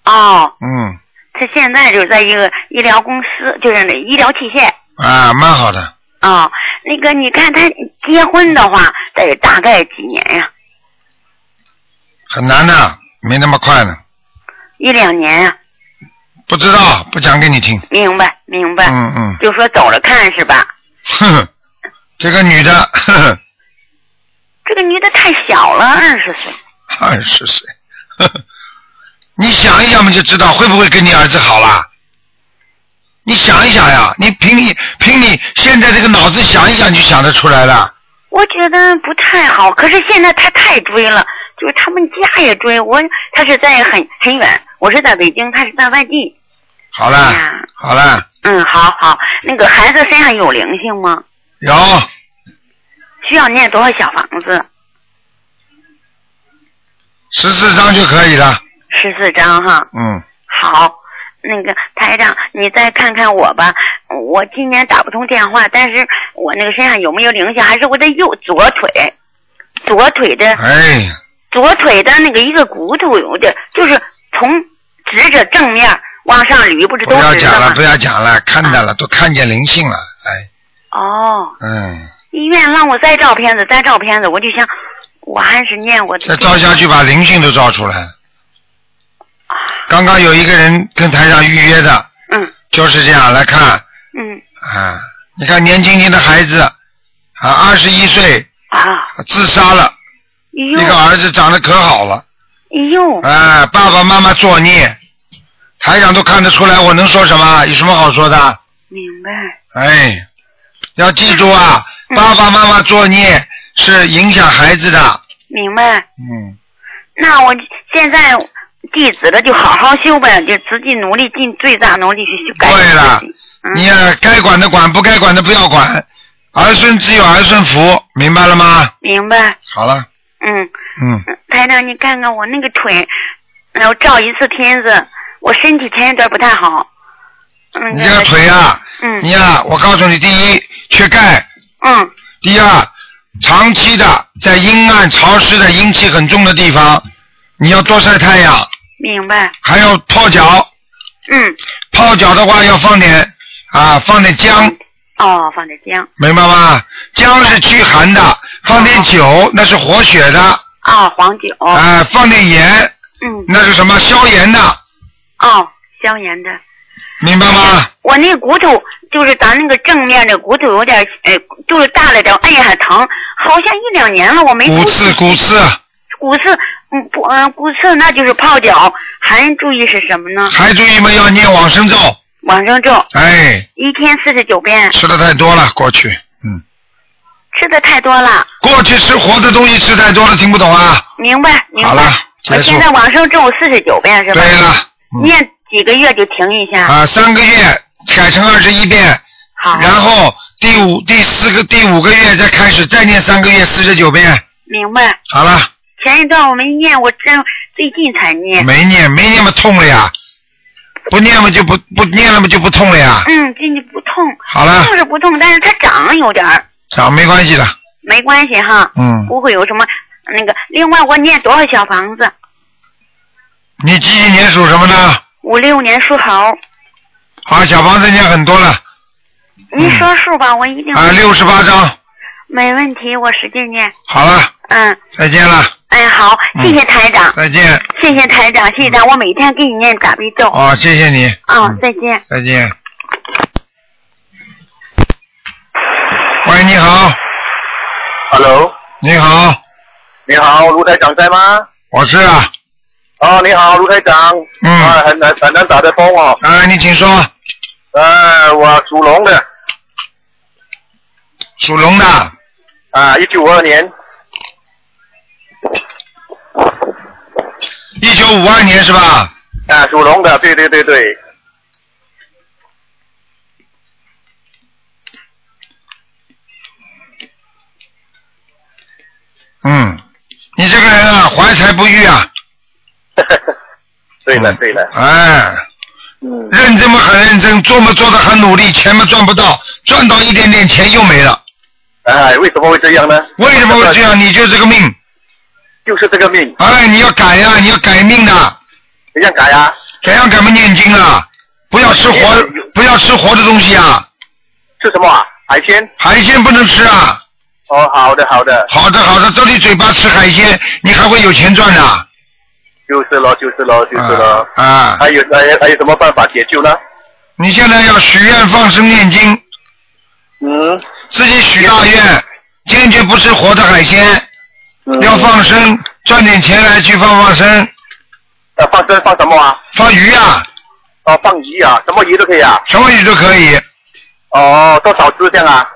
哦，嗯，他现在就在一个医疗公司，就是那医疗器械。啊，蛮好的，哦，那个你看他结婚的话，得大概几年呀？很难的，没那么快呢，一两年呀？不知道，不讲给你听。明白明白。嗯嗯，就说走着看是吧？哼哼，这个女的，哼哼，这个女的太小了，二十岁。二十岁，呵呵你想一想嘛，就知道会不会跟你儿子好啦。你想一想呀，你凭你凭你现在这个脑子想一想就想得出来了。我觉得不太好，可是现在他太追了，就是他们家也追我，他是在很很远，我是在北京，他是在外地。好了，哎呀好了，嗯，好好，那个孩子身上有灵性吗？有需要念多少小房子？十四张就可以了。十四张哈。嗯，好，那个台长，你再看看我吧。我今年打不通电话，但是我那个身上有没有灵性？还是我的右左腿，左腿的哎，左腿的那个一个骨头有点，就是从直着正面往上捋，不是不都直着吗？要讲了，不？要讲了，看到了，都看见灵性了，哎，哦，嗯，医院让我再照片子，再照片子，我就想，我还是念我的。再照下去把灵性都照出来了。刚刚有一个人跟台上预约的，嗯，就是这样来看。嗯。啊，你看年轻轻的孩子啊，二十一岁啊，自杀了，哎个儿子长得可好了，哎呦，哎，爸爸妈妈作孽，台长都看得出来，我能说什么？有什么好说的？明白，哎，要记住啊，嗯爸爸妈妈作孽是影响孩子的。明白。嗯，那我现在弟子了就好好修呗，就自己努力尽最大努力去修改对了。嗯你呀、该管的管，不该管的不要管。儿孙自有儿孙福，明白了吗？明白。好了，嗯，嗯，台长，你看看我那个腿，然后照一次片子，我身体前一段不太好。嗯，你这个腿啊、嗯你呀、我告诉你，第一缺钙，嗯，第二长期的在阴暗潮湿的阴气很重的地方，你要多晒太阳，明白。还有泡脚。嗯。泡脚的话要放点啊，放点姜，哦，放点姜。明白吗？姜是驱寒的，放点酒那是活血的，哦，黄酒。啊，放点盐，嗯。那是什么消炎的，哦，消炎的。明白吗？我那骨头就是咱那个正面的骨头有点，呃，就是大了点，哎呀疼，好像一两年了我没骨刺，骨刺，骨刺，嗯不，嗯骨刺那就是泡脚，还注意是什么呢？还注意吗？要念往生咒，往生咒，哎，一天四十九遍，吃的太多了，过去，嗯，吃的太多了，过去吃活的东西吃太多了，听不懂啊？明白明白。好了，我现。在往生咒四十九遍是吧？对了，嗯念几个月就停一下。啊，三个月改成二十一遍，好。然后第五、第四个、第五个月再开始再念三个月四十九遍，明白。好了，前一段我没念，我真最近才念。没念没念嘛痛了呀，不念嘛就不不念了嘛就不痛了呀，嗯，进去不痛。好了就是不痛，但是它长有点儿，长没关系的，没关系哈。嗯，不会有什么那个。另外，我念多少小房子？你几几年属什么呢？五六年属猴。好，小房子念很多了，您说数吧，我一定。啊，六十八张，没问题，我使劲念。好了，嗯，再见了，哎，好，嗯谢谢台长，再见，谢谢台长，谢谢台长，我每天给你念大悲咒。哦，谢谢你，啊，再见。再见。喂，你好，Hello，你好，你好，卢台长在吗？我是啊，哦，你好，卢台长。嗯啊，很难很难打得通哦。啊，你请说，呃，我属龙的，属龙的，啊，一九五二年，一九五二年是吧？啊，属龙的，对对对对。嗯，你这个人啊，怀才不遇啊，对了对了，哎，认真嘛很认真，做嘛做的很努力，钱嘛赚不到，赚到一点点钱又没了。哎，为什么会这样呢？为什么会这样？你就这个命。就是这个命。哎，你要改呀、你要改命的。怎样改啊？怎样改嘛？念经啊，不要吃活，不要吃活的东西啊。吃什么啊？海鲜？海鲜不能吃啊。哦，好的好的。好的好的，这里嘴巴吃海鲜，你还会有钱赚的。就是了，就是了，就是了。啊。还有还有还有什么办法解救呢？你现在要许愿放生念经，嗯。自己许大愿，坚决不吃活的海鲜，要放生，赚点钱来去放放生。呃，放生放什么啊？放鱼啊。哦，放鱼啊，什么鱼都可以啊。什么鱼都可以。哦，多少只这样啊？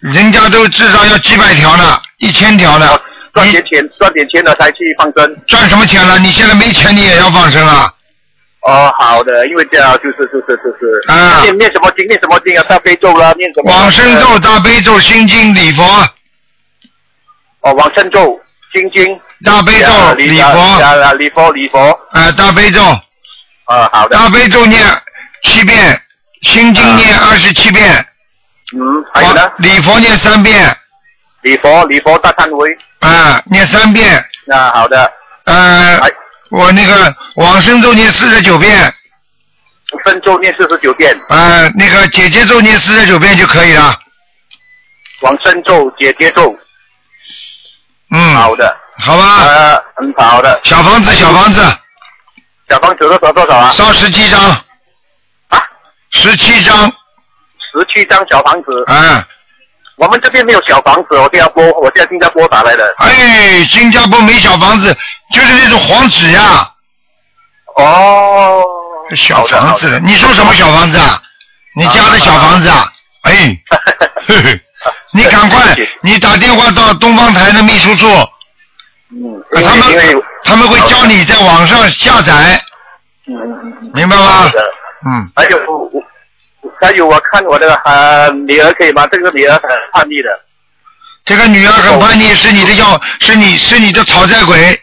人家都至少要几百条呢，一千条呢。赚点钱，赚点钱了才去放生。赚什么钱了？你现在没钱，你也要放生啊？哦，好的，因为这样就是就是就是啊念念什么经念什么经啊，大悲咒啦，念什么？往生咒、大悲咒、心经、礼佛。哦，往生咒、心经。大悲咒啊礼佛啊，礼佛礼佛。啊，大悲咒。啊，好的。大悲咒念七遍，心经念二十七遍。嗯，还有呢？礼佛念三遍。礼佛礼佛大忏悔。啊，念三遍。那，好的。呃，我那个往生咒念四十九遍。生咒念四十九遍。呃，那个姐姐咒念四十九遍就可以了。往生咒、姐姐咒。嗯。好的。好吧。呃，嗯，好的。小房子，小房子。小房子多少多少啊？烧十七张。啊？十七张。十七张小房子。啊。我们这边没有小房子，我新加坡，我现在新加坡打来的。哎，新加坡没小房子，就是那种黄纸呀。哦。小房子，你说什么小房子啊？你家的小房子啊？哎，嘿嘿，你赶快，你打电话到东方台的秘书处，嗯，他们他们会教你在网上下载，明白吗。嗯。还有我，还有我看我的呃女儿可以吗？这个女儿很叛逆的。这个女儿很叛逆，是你的要，是你是你的讨债鬼。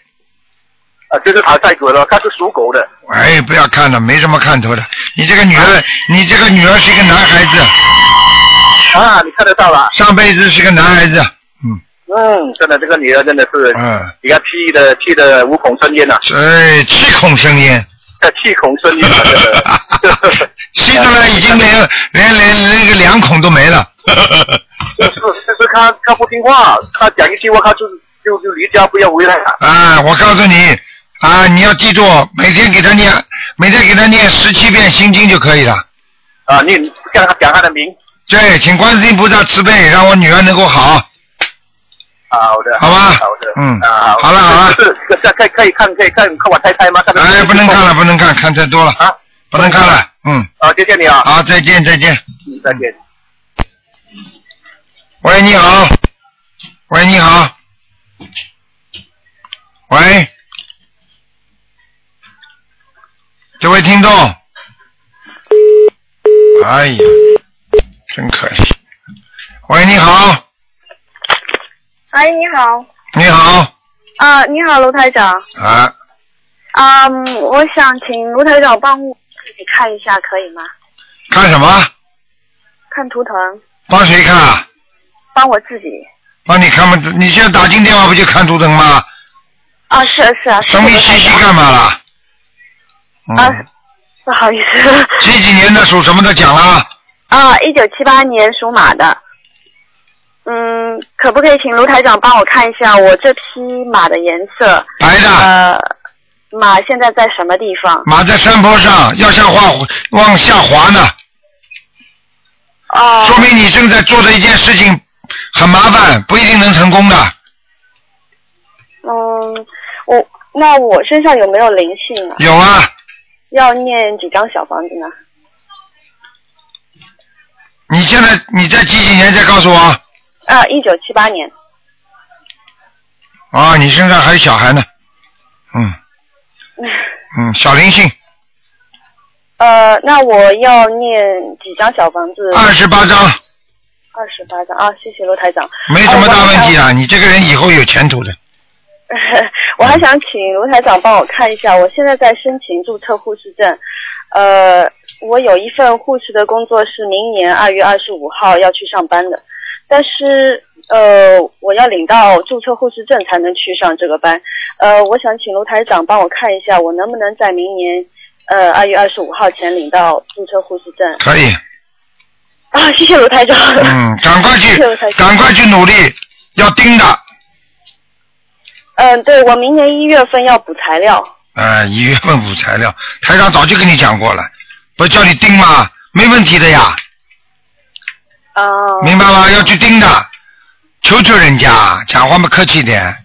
啊，这是讨债鬼了，她是属狗的。哎，不要看了，没什么看头的。你这个女儿，你这个女儿是一个男孩子，啊，你看得到了。上辈子是个男孩子。嗯，嗯真的，这个女儿真的是，嗯，你看气的气的无孔生烟呐、哎，七孔生烟。气孔生烟啊，真的。气出来已经连连连连那个两孔都没了。就是就是他他不听话，他讲一句话他就就就离家不要回来了。啊，我告诉你啊，你要记住，每天给他念，每天给他念十七遍心经就可以了。啊，你叫他讲他的名。对，请观世音菩萨慈悲，让我女儿能够好。好的。好吧好的。嗯啊，好了好了是是是可以可以看可以看看我太太吗？看哎，不能看了，不能看，看太多了。啊，不能看了，嗯。好，谢谢你啊。好，再见再见。嗯，再见。喂，你好。喂，你好。喂，这位听众。哎呀，真可惜。喂，你好，哎，你好。你好，啊，你好，卢台长。啊，啊、嗯我想请卢台长帮我自己看一下，可以吗？看什么？看图腾，帮谁看啊？帮我自己。帮你看吗？你现在打进电话不就看图腾吗？啊，是啊是啊。神秘兮兮干嘛啦？嗯，啊，不好意思。几几年的属什么的讲了？啊，一九七八年属马的。嗯，可不可以请卢台长帮我看一下我这匹马的颜色？白的。呃，马现在在什么地方？马在山坡上，要向滑往下滑呢。哦。说明你正在做的一件事情很麻烦，不一定能成功的。嗯，我那我身上有没有灵性啊？有啊，要念几张小房子呢？你现在你在几几年再告诉我？啊，一九七八年。啊，你身上还有小孩呢。嗯 嗯，小灵性呃，那我要念几张小房子？二十八张，二十八张啊！谢谢罗台长。没什么大问题啊。啊。你这个人以后有前途的。我还想请卢台长帮我看一下，我现在在申请注册护士证。呃，我有一份护士的工作是明年二月二十五号要去上班的，但是呃，我要领到注册护士证才能去上这个班。呃，我想请卢台长帮我看一下，我能不能在明年呃二月二十五号前领到注册护士证？可以，啊，谢谢卢台长。嗯，赶快去赶快去努力，要盯的。嗯，对，我明年一月份要补材料。呃，一月份补材料，台长早就跟你讲过了，不是叫你盯吗？没问题的呀。哦。明白吗？要去盯的，求求人家，讲话嘛客气点，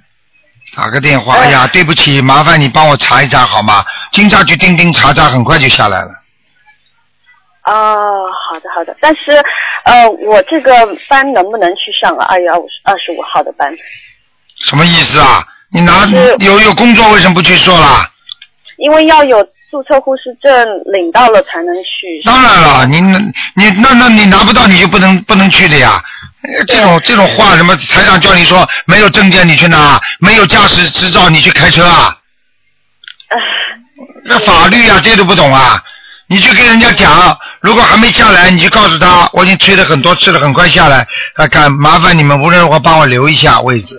打个电话，哎呀，对不起，麻烦你帮我查一查好吗？经常去盯盯查查，很快就下来了。哦，好的好的，但是呃，我这个班能不能去上啊？二月二五二十五号的班？什么意思啊？你拿有有工作为什么不去做啦？因为要有注册护士证领到了才能去。当然了，你你那那你拿不到你就不能不能去的呀。呃这种这种话，什么财长叫你说没有证件你去拿，没有驾驶执照你去开车啊？那法律啊，这都不懂啊！你去跟人家讲，如果还没下来，你就告诉他，我已经催了很多次了，很快下来。啊，赶麻烦你们无论如何帮我留一下位置。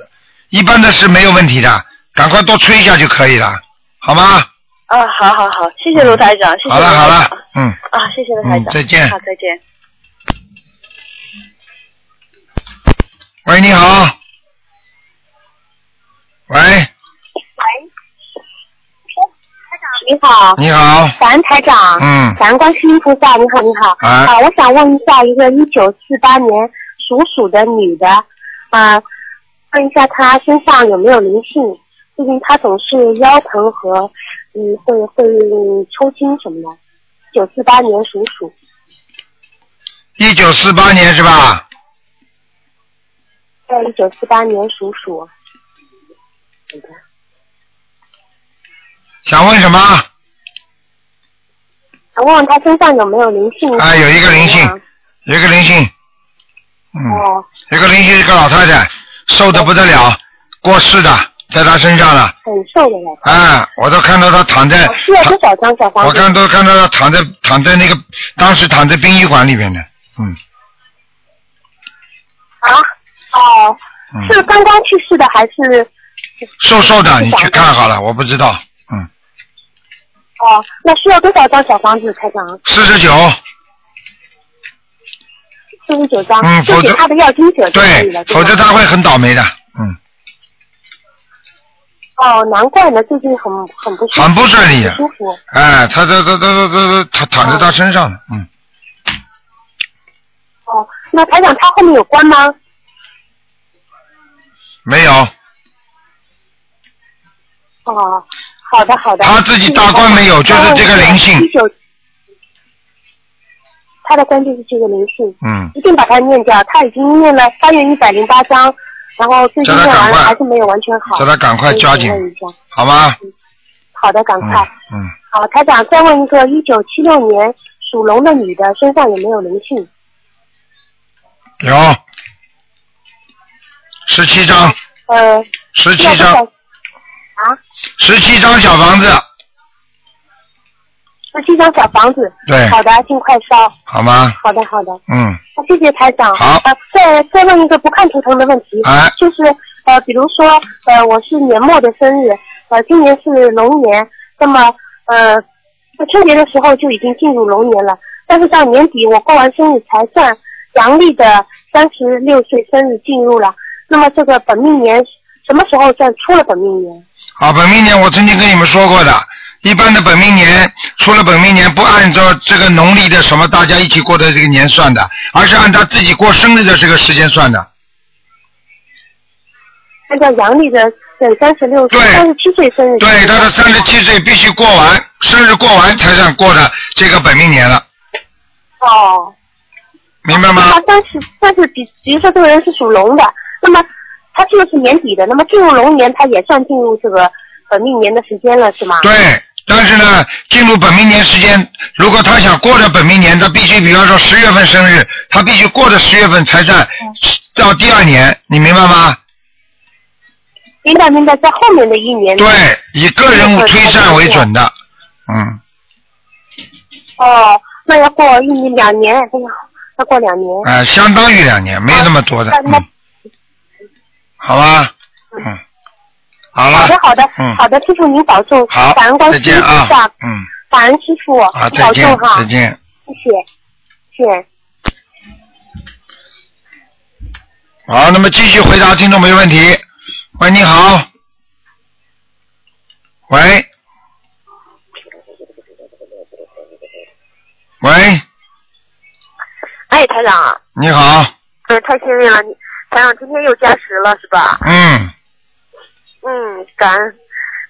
一般的是没有问题的，赶快多催一下就可以了，好吗？啊，好好好，谢谢卢台长，谢谢好了好卢台长了，嗯。啊，谢谢卢台长，嗯再见好，再见。喂，你好。喂，喂你好，你好。感恩台长，嗯感恩观世音菩萨，你好，你好，啊啊，我想问一下，一个一九四八年属鼠的女的，啊，问一下她身上有没有灵性？最近她总是腰疼和嗯会会抽筋什么的。一九四八年属鼠，一九四八年是吧？在一九四八年属鼠。想问什么？想问问他身上有没有灵性？啊，有一个灵性，有一个灵性，嗯，哦，有一个灵性，一个老太太，瘦的不得了，过世的，在他身上了。很瘦的了。啊，我都看到他躺在，需要多少张小房子？我看都看到他躺在躺在那个，当时躺在殡仪馆里面的，嗯。啊，哦，嗯，是刚刚去世的还是？瘦瘦的，你去看好了，我不知道，嗯，哦，那需要多少张小房子，开长？四十九，四十九张，嗯否则他的要经者就可以对了，，否则他会很倒霉的，嗯，哦，难怪呢，最近很很不舒服，很不顺利的不舒服。哎，他这这这这这她躺在他身上了，嗯，哦，那台长他后面有关吗？没有，哦，好的好的。他自己大关没有就是这个灵性他的关就是这个灵性，嗯，一定把它念掉。他已经念了八月一百零八章，然后最近念完了还是没有完全好。叫他赶快抓紧好吗？好的，赶快。嗯，好，台长再问一个，一九七六年属龙的女的身上有没有灵性？有，十七张，呃，十七张，啊？十七张小房子，十七张小房子。对好的，尽快烧。好吗？好的，好的。嗯，那谢谢台长。好呃，再再问一个不看图腾的问题，啊就是呃，比如说呃，我是年末的生日，呃，今年是龙年，那么呃，在春节的时候就已经进入龙年了，但是到年底我过完生日才算阳历的三十六岁生日进入了，那么这个本命年什么时候算出了本命年？啊，本命年我曾经跟你们说过的，一般的本命年除了本命年不按照这个农历的什么大家一起过的这个年算的，而是按照自己过生日的这个时间算的。按照阳历的对三十六岁三十七岁生日。对，他的三十七岁必须过完，生日过完才算过的这个本命年了，哦。明白吗？那但是但是比比如说这个人是属龙的，那么他这个是年底的，那么进入龙年，他也算进入这个本命年的时间了，是吗？对，但是呢，进入本命年时间，如果他想过着本命年，他必须比方说十月份生日，他必须过着十月份才算到第二年，你明白吗？明白明白，在后面的一年。对，以个人推算为准的，嗯，哦，那要过一年两年，要过两年。哎、相当于两年，没有那么多的，好吧，嗯，好了，好的好的、嗯好的，师傅您保重，好感恩观世音再见啊菩萨，嗯，感恩师傅，好，再保见，哈，再见。谢谢，谢谢。好，那么继续回答听众没问题。喂，你好。喂。喂，哎，台长啊，你好，对，太幸运了，你台长今天又加时了是吧？嗯，嗯，感恩。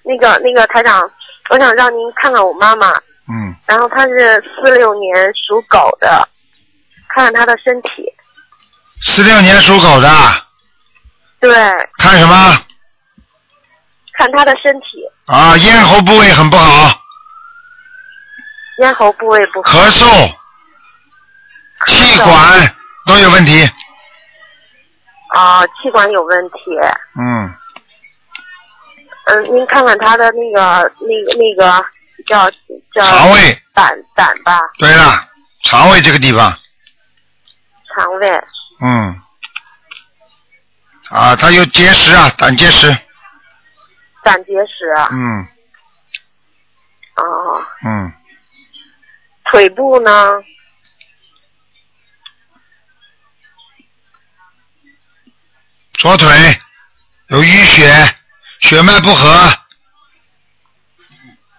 那个那个台长，我想让您看看我妈妈，嗯，然后她是四六年属狗的，看看她的身体。四六年属狗的，对，看什么？看她的身体，啊，咽喉部位很不好，咽喉部位不好。咳嗽、气管都有问题。啊，气管有问题。嗯，嗯，您看看他的那个那个那个叫叫肠胃。胆胆吧，对了，肠胃这个地方，肠胃。嗯，啊，他有结石啊，胆结石，胆结石。嗯。哦，嗯，腿部呢？左腿有淤血，血脉不和，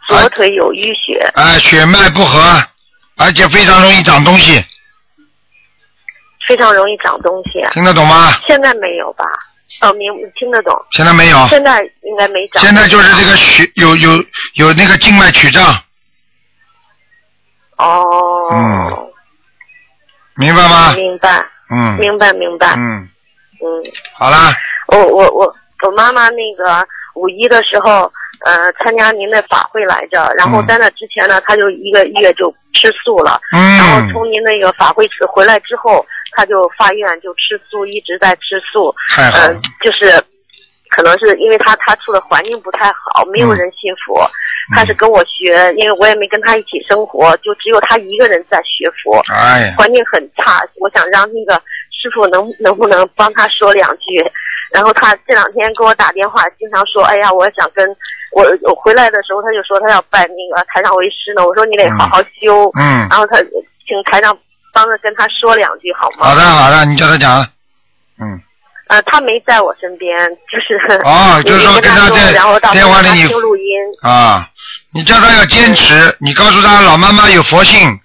左腿有淤血。哎、血脉不和，而且非常容易长东西，非常容易长东西。听得懂吗？现在没有吧？哦，明听得懂。现在没有现在应该没长。现在就是这个血有有有那个静脉曲张，哦。嗯，明白吗？明白。嗯明白明白。嗯，嗯，好啦，我我我我妈妈那个五一的时候，呃，参加您的法会来着，然后在那之前呢，他就一个月就吃素了，嗯然后从您那个法会吃回来之后，他就发愿就吃素，一直在吃素，嗯、就是可能是因为他他处的环境不太好，没有人信佛。嗯他是跟我学，因为我也没跟他一起生活，就只有他一个人在学佛。哎，环境很差，我想让那个师傅能能不能帮他说两句。然后他这两天给我打电话，经常说：“哎呀，我想跟我我回来的时候，他就说他要拜那个台长为师呢。”我说：“你得好好修。嗯然后他请台长帮着跟他说两句好吗？好的好的，你叫他讲，嗯，呃，他没在我身边，就是哦 就是说跟他在电话里你听录音。啊，你叫他要坚持，你告诉他老妈妈有佛性，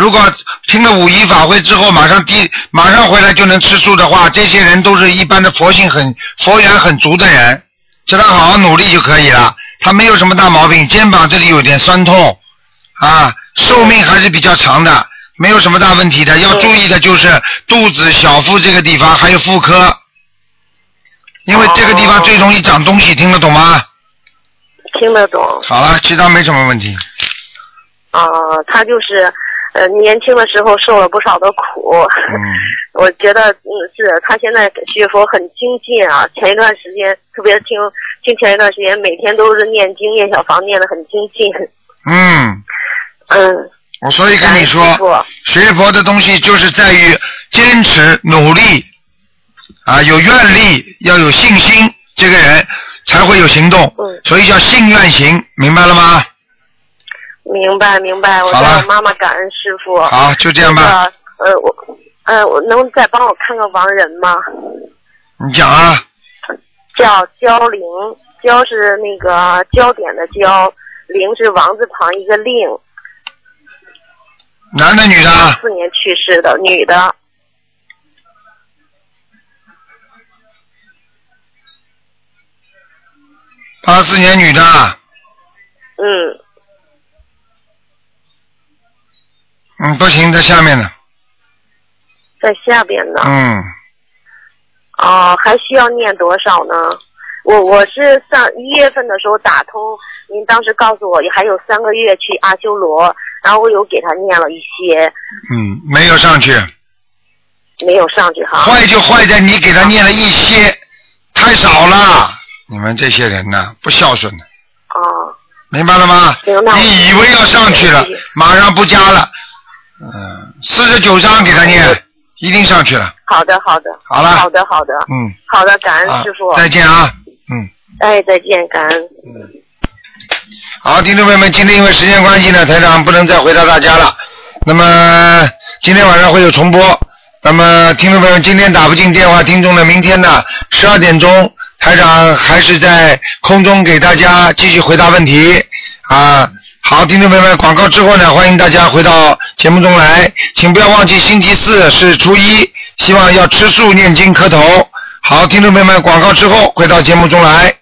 如果听了五一法会之后马上第马上回来就能吃素的话，这些人都是一般的佛性很佛缘很足的人，叫他好好努力就可以了。他没有什么大毛病，肩膀这里有点酸痛，啊，寿命还是比较长的，没有什么大问题的。要注意的就是肚子、小腹这个地方还有妇科，因为这个地方最容易长东西，听得懂吗？听得懂好了，其他没什么问题。啊、他就是呃年轻的时候受了不少的苦，嗯 我觉得嗯是他现在学佛很精进啊。前一段时间特别听听前一段时间每天都是念经念小房念的很精进，嗯，嗯我所以跟你说学佛的东西就是在于坚持、努力啊，有愿力，要有信心，这个人才会有行动。嗯所以叫信愿行，明白了吗？明白明白，我好了向我妈妈感恩师傅。好就这样吧那个呃我呃我能再帮我看个亡人吗？你讲啊，叫焦玲，焦是那个焦点的焦，玲是王字旁一个令。男的女的啊？四年去世的女的，八四年女的啊，嗯，嗯，不行，在下面呢。在下边呢。嗯，哦，还需要念多少呢？我我是上一月份的时候打通，您当时告诉我还有三个月去阿修罗，然后我有给他念了一些，嗯，没有上去，没有上去哈。坏就坏在你给他念了一些，太少了。你们这些人呐，不孝顺的。哦。明白了吗？行那你以为要上去了，马上不加了。嗯，四十九章给他念，一定上去了。好的，好的。好了好的，好的。嗯，好的，感啊恩师傅。再见啊。嗯。哎，再见，感恩。嗯好，听众朋友们，今天因为时间关系呢，台长不能再回答大家了。那么今天晚上会有重播。那么听众朋友们，今天打不进电话，听众呢，明天呢十二点钟，台长还是在空中给大家继续回答问题啊。好，听众朋友们，广告之后呢，欢迎大家回到节目中来，请不要忘记星期四是初一，希望要吃素、念经、磕头。好，听众朋友们，广告之后回到节目中来。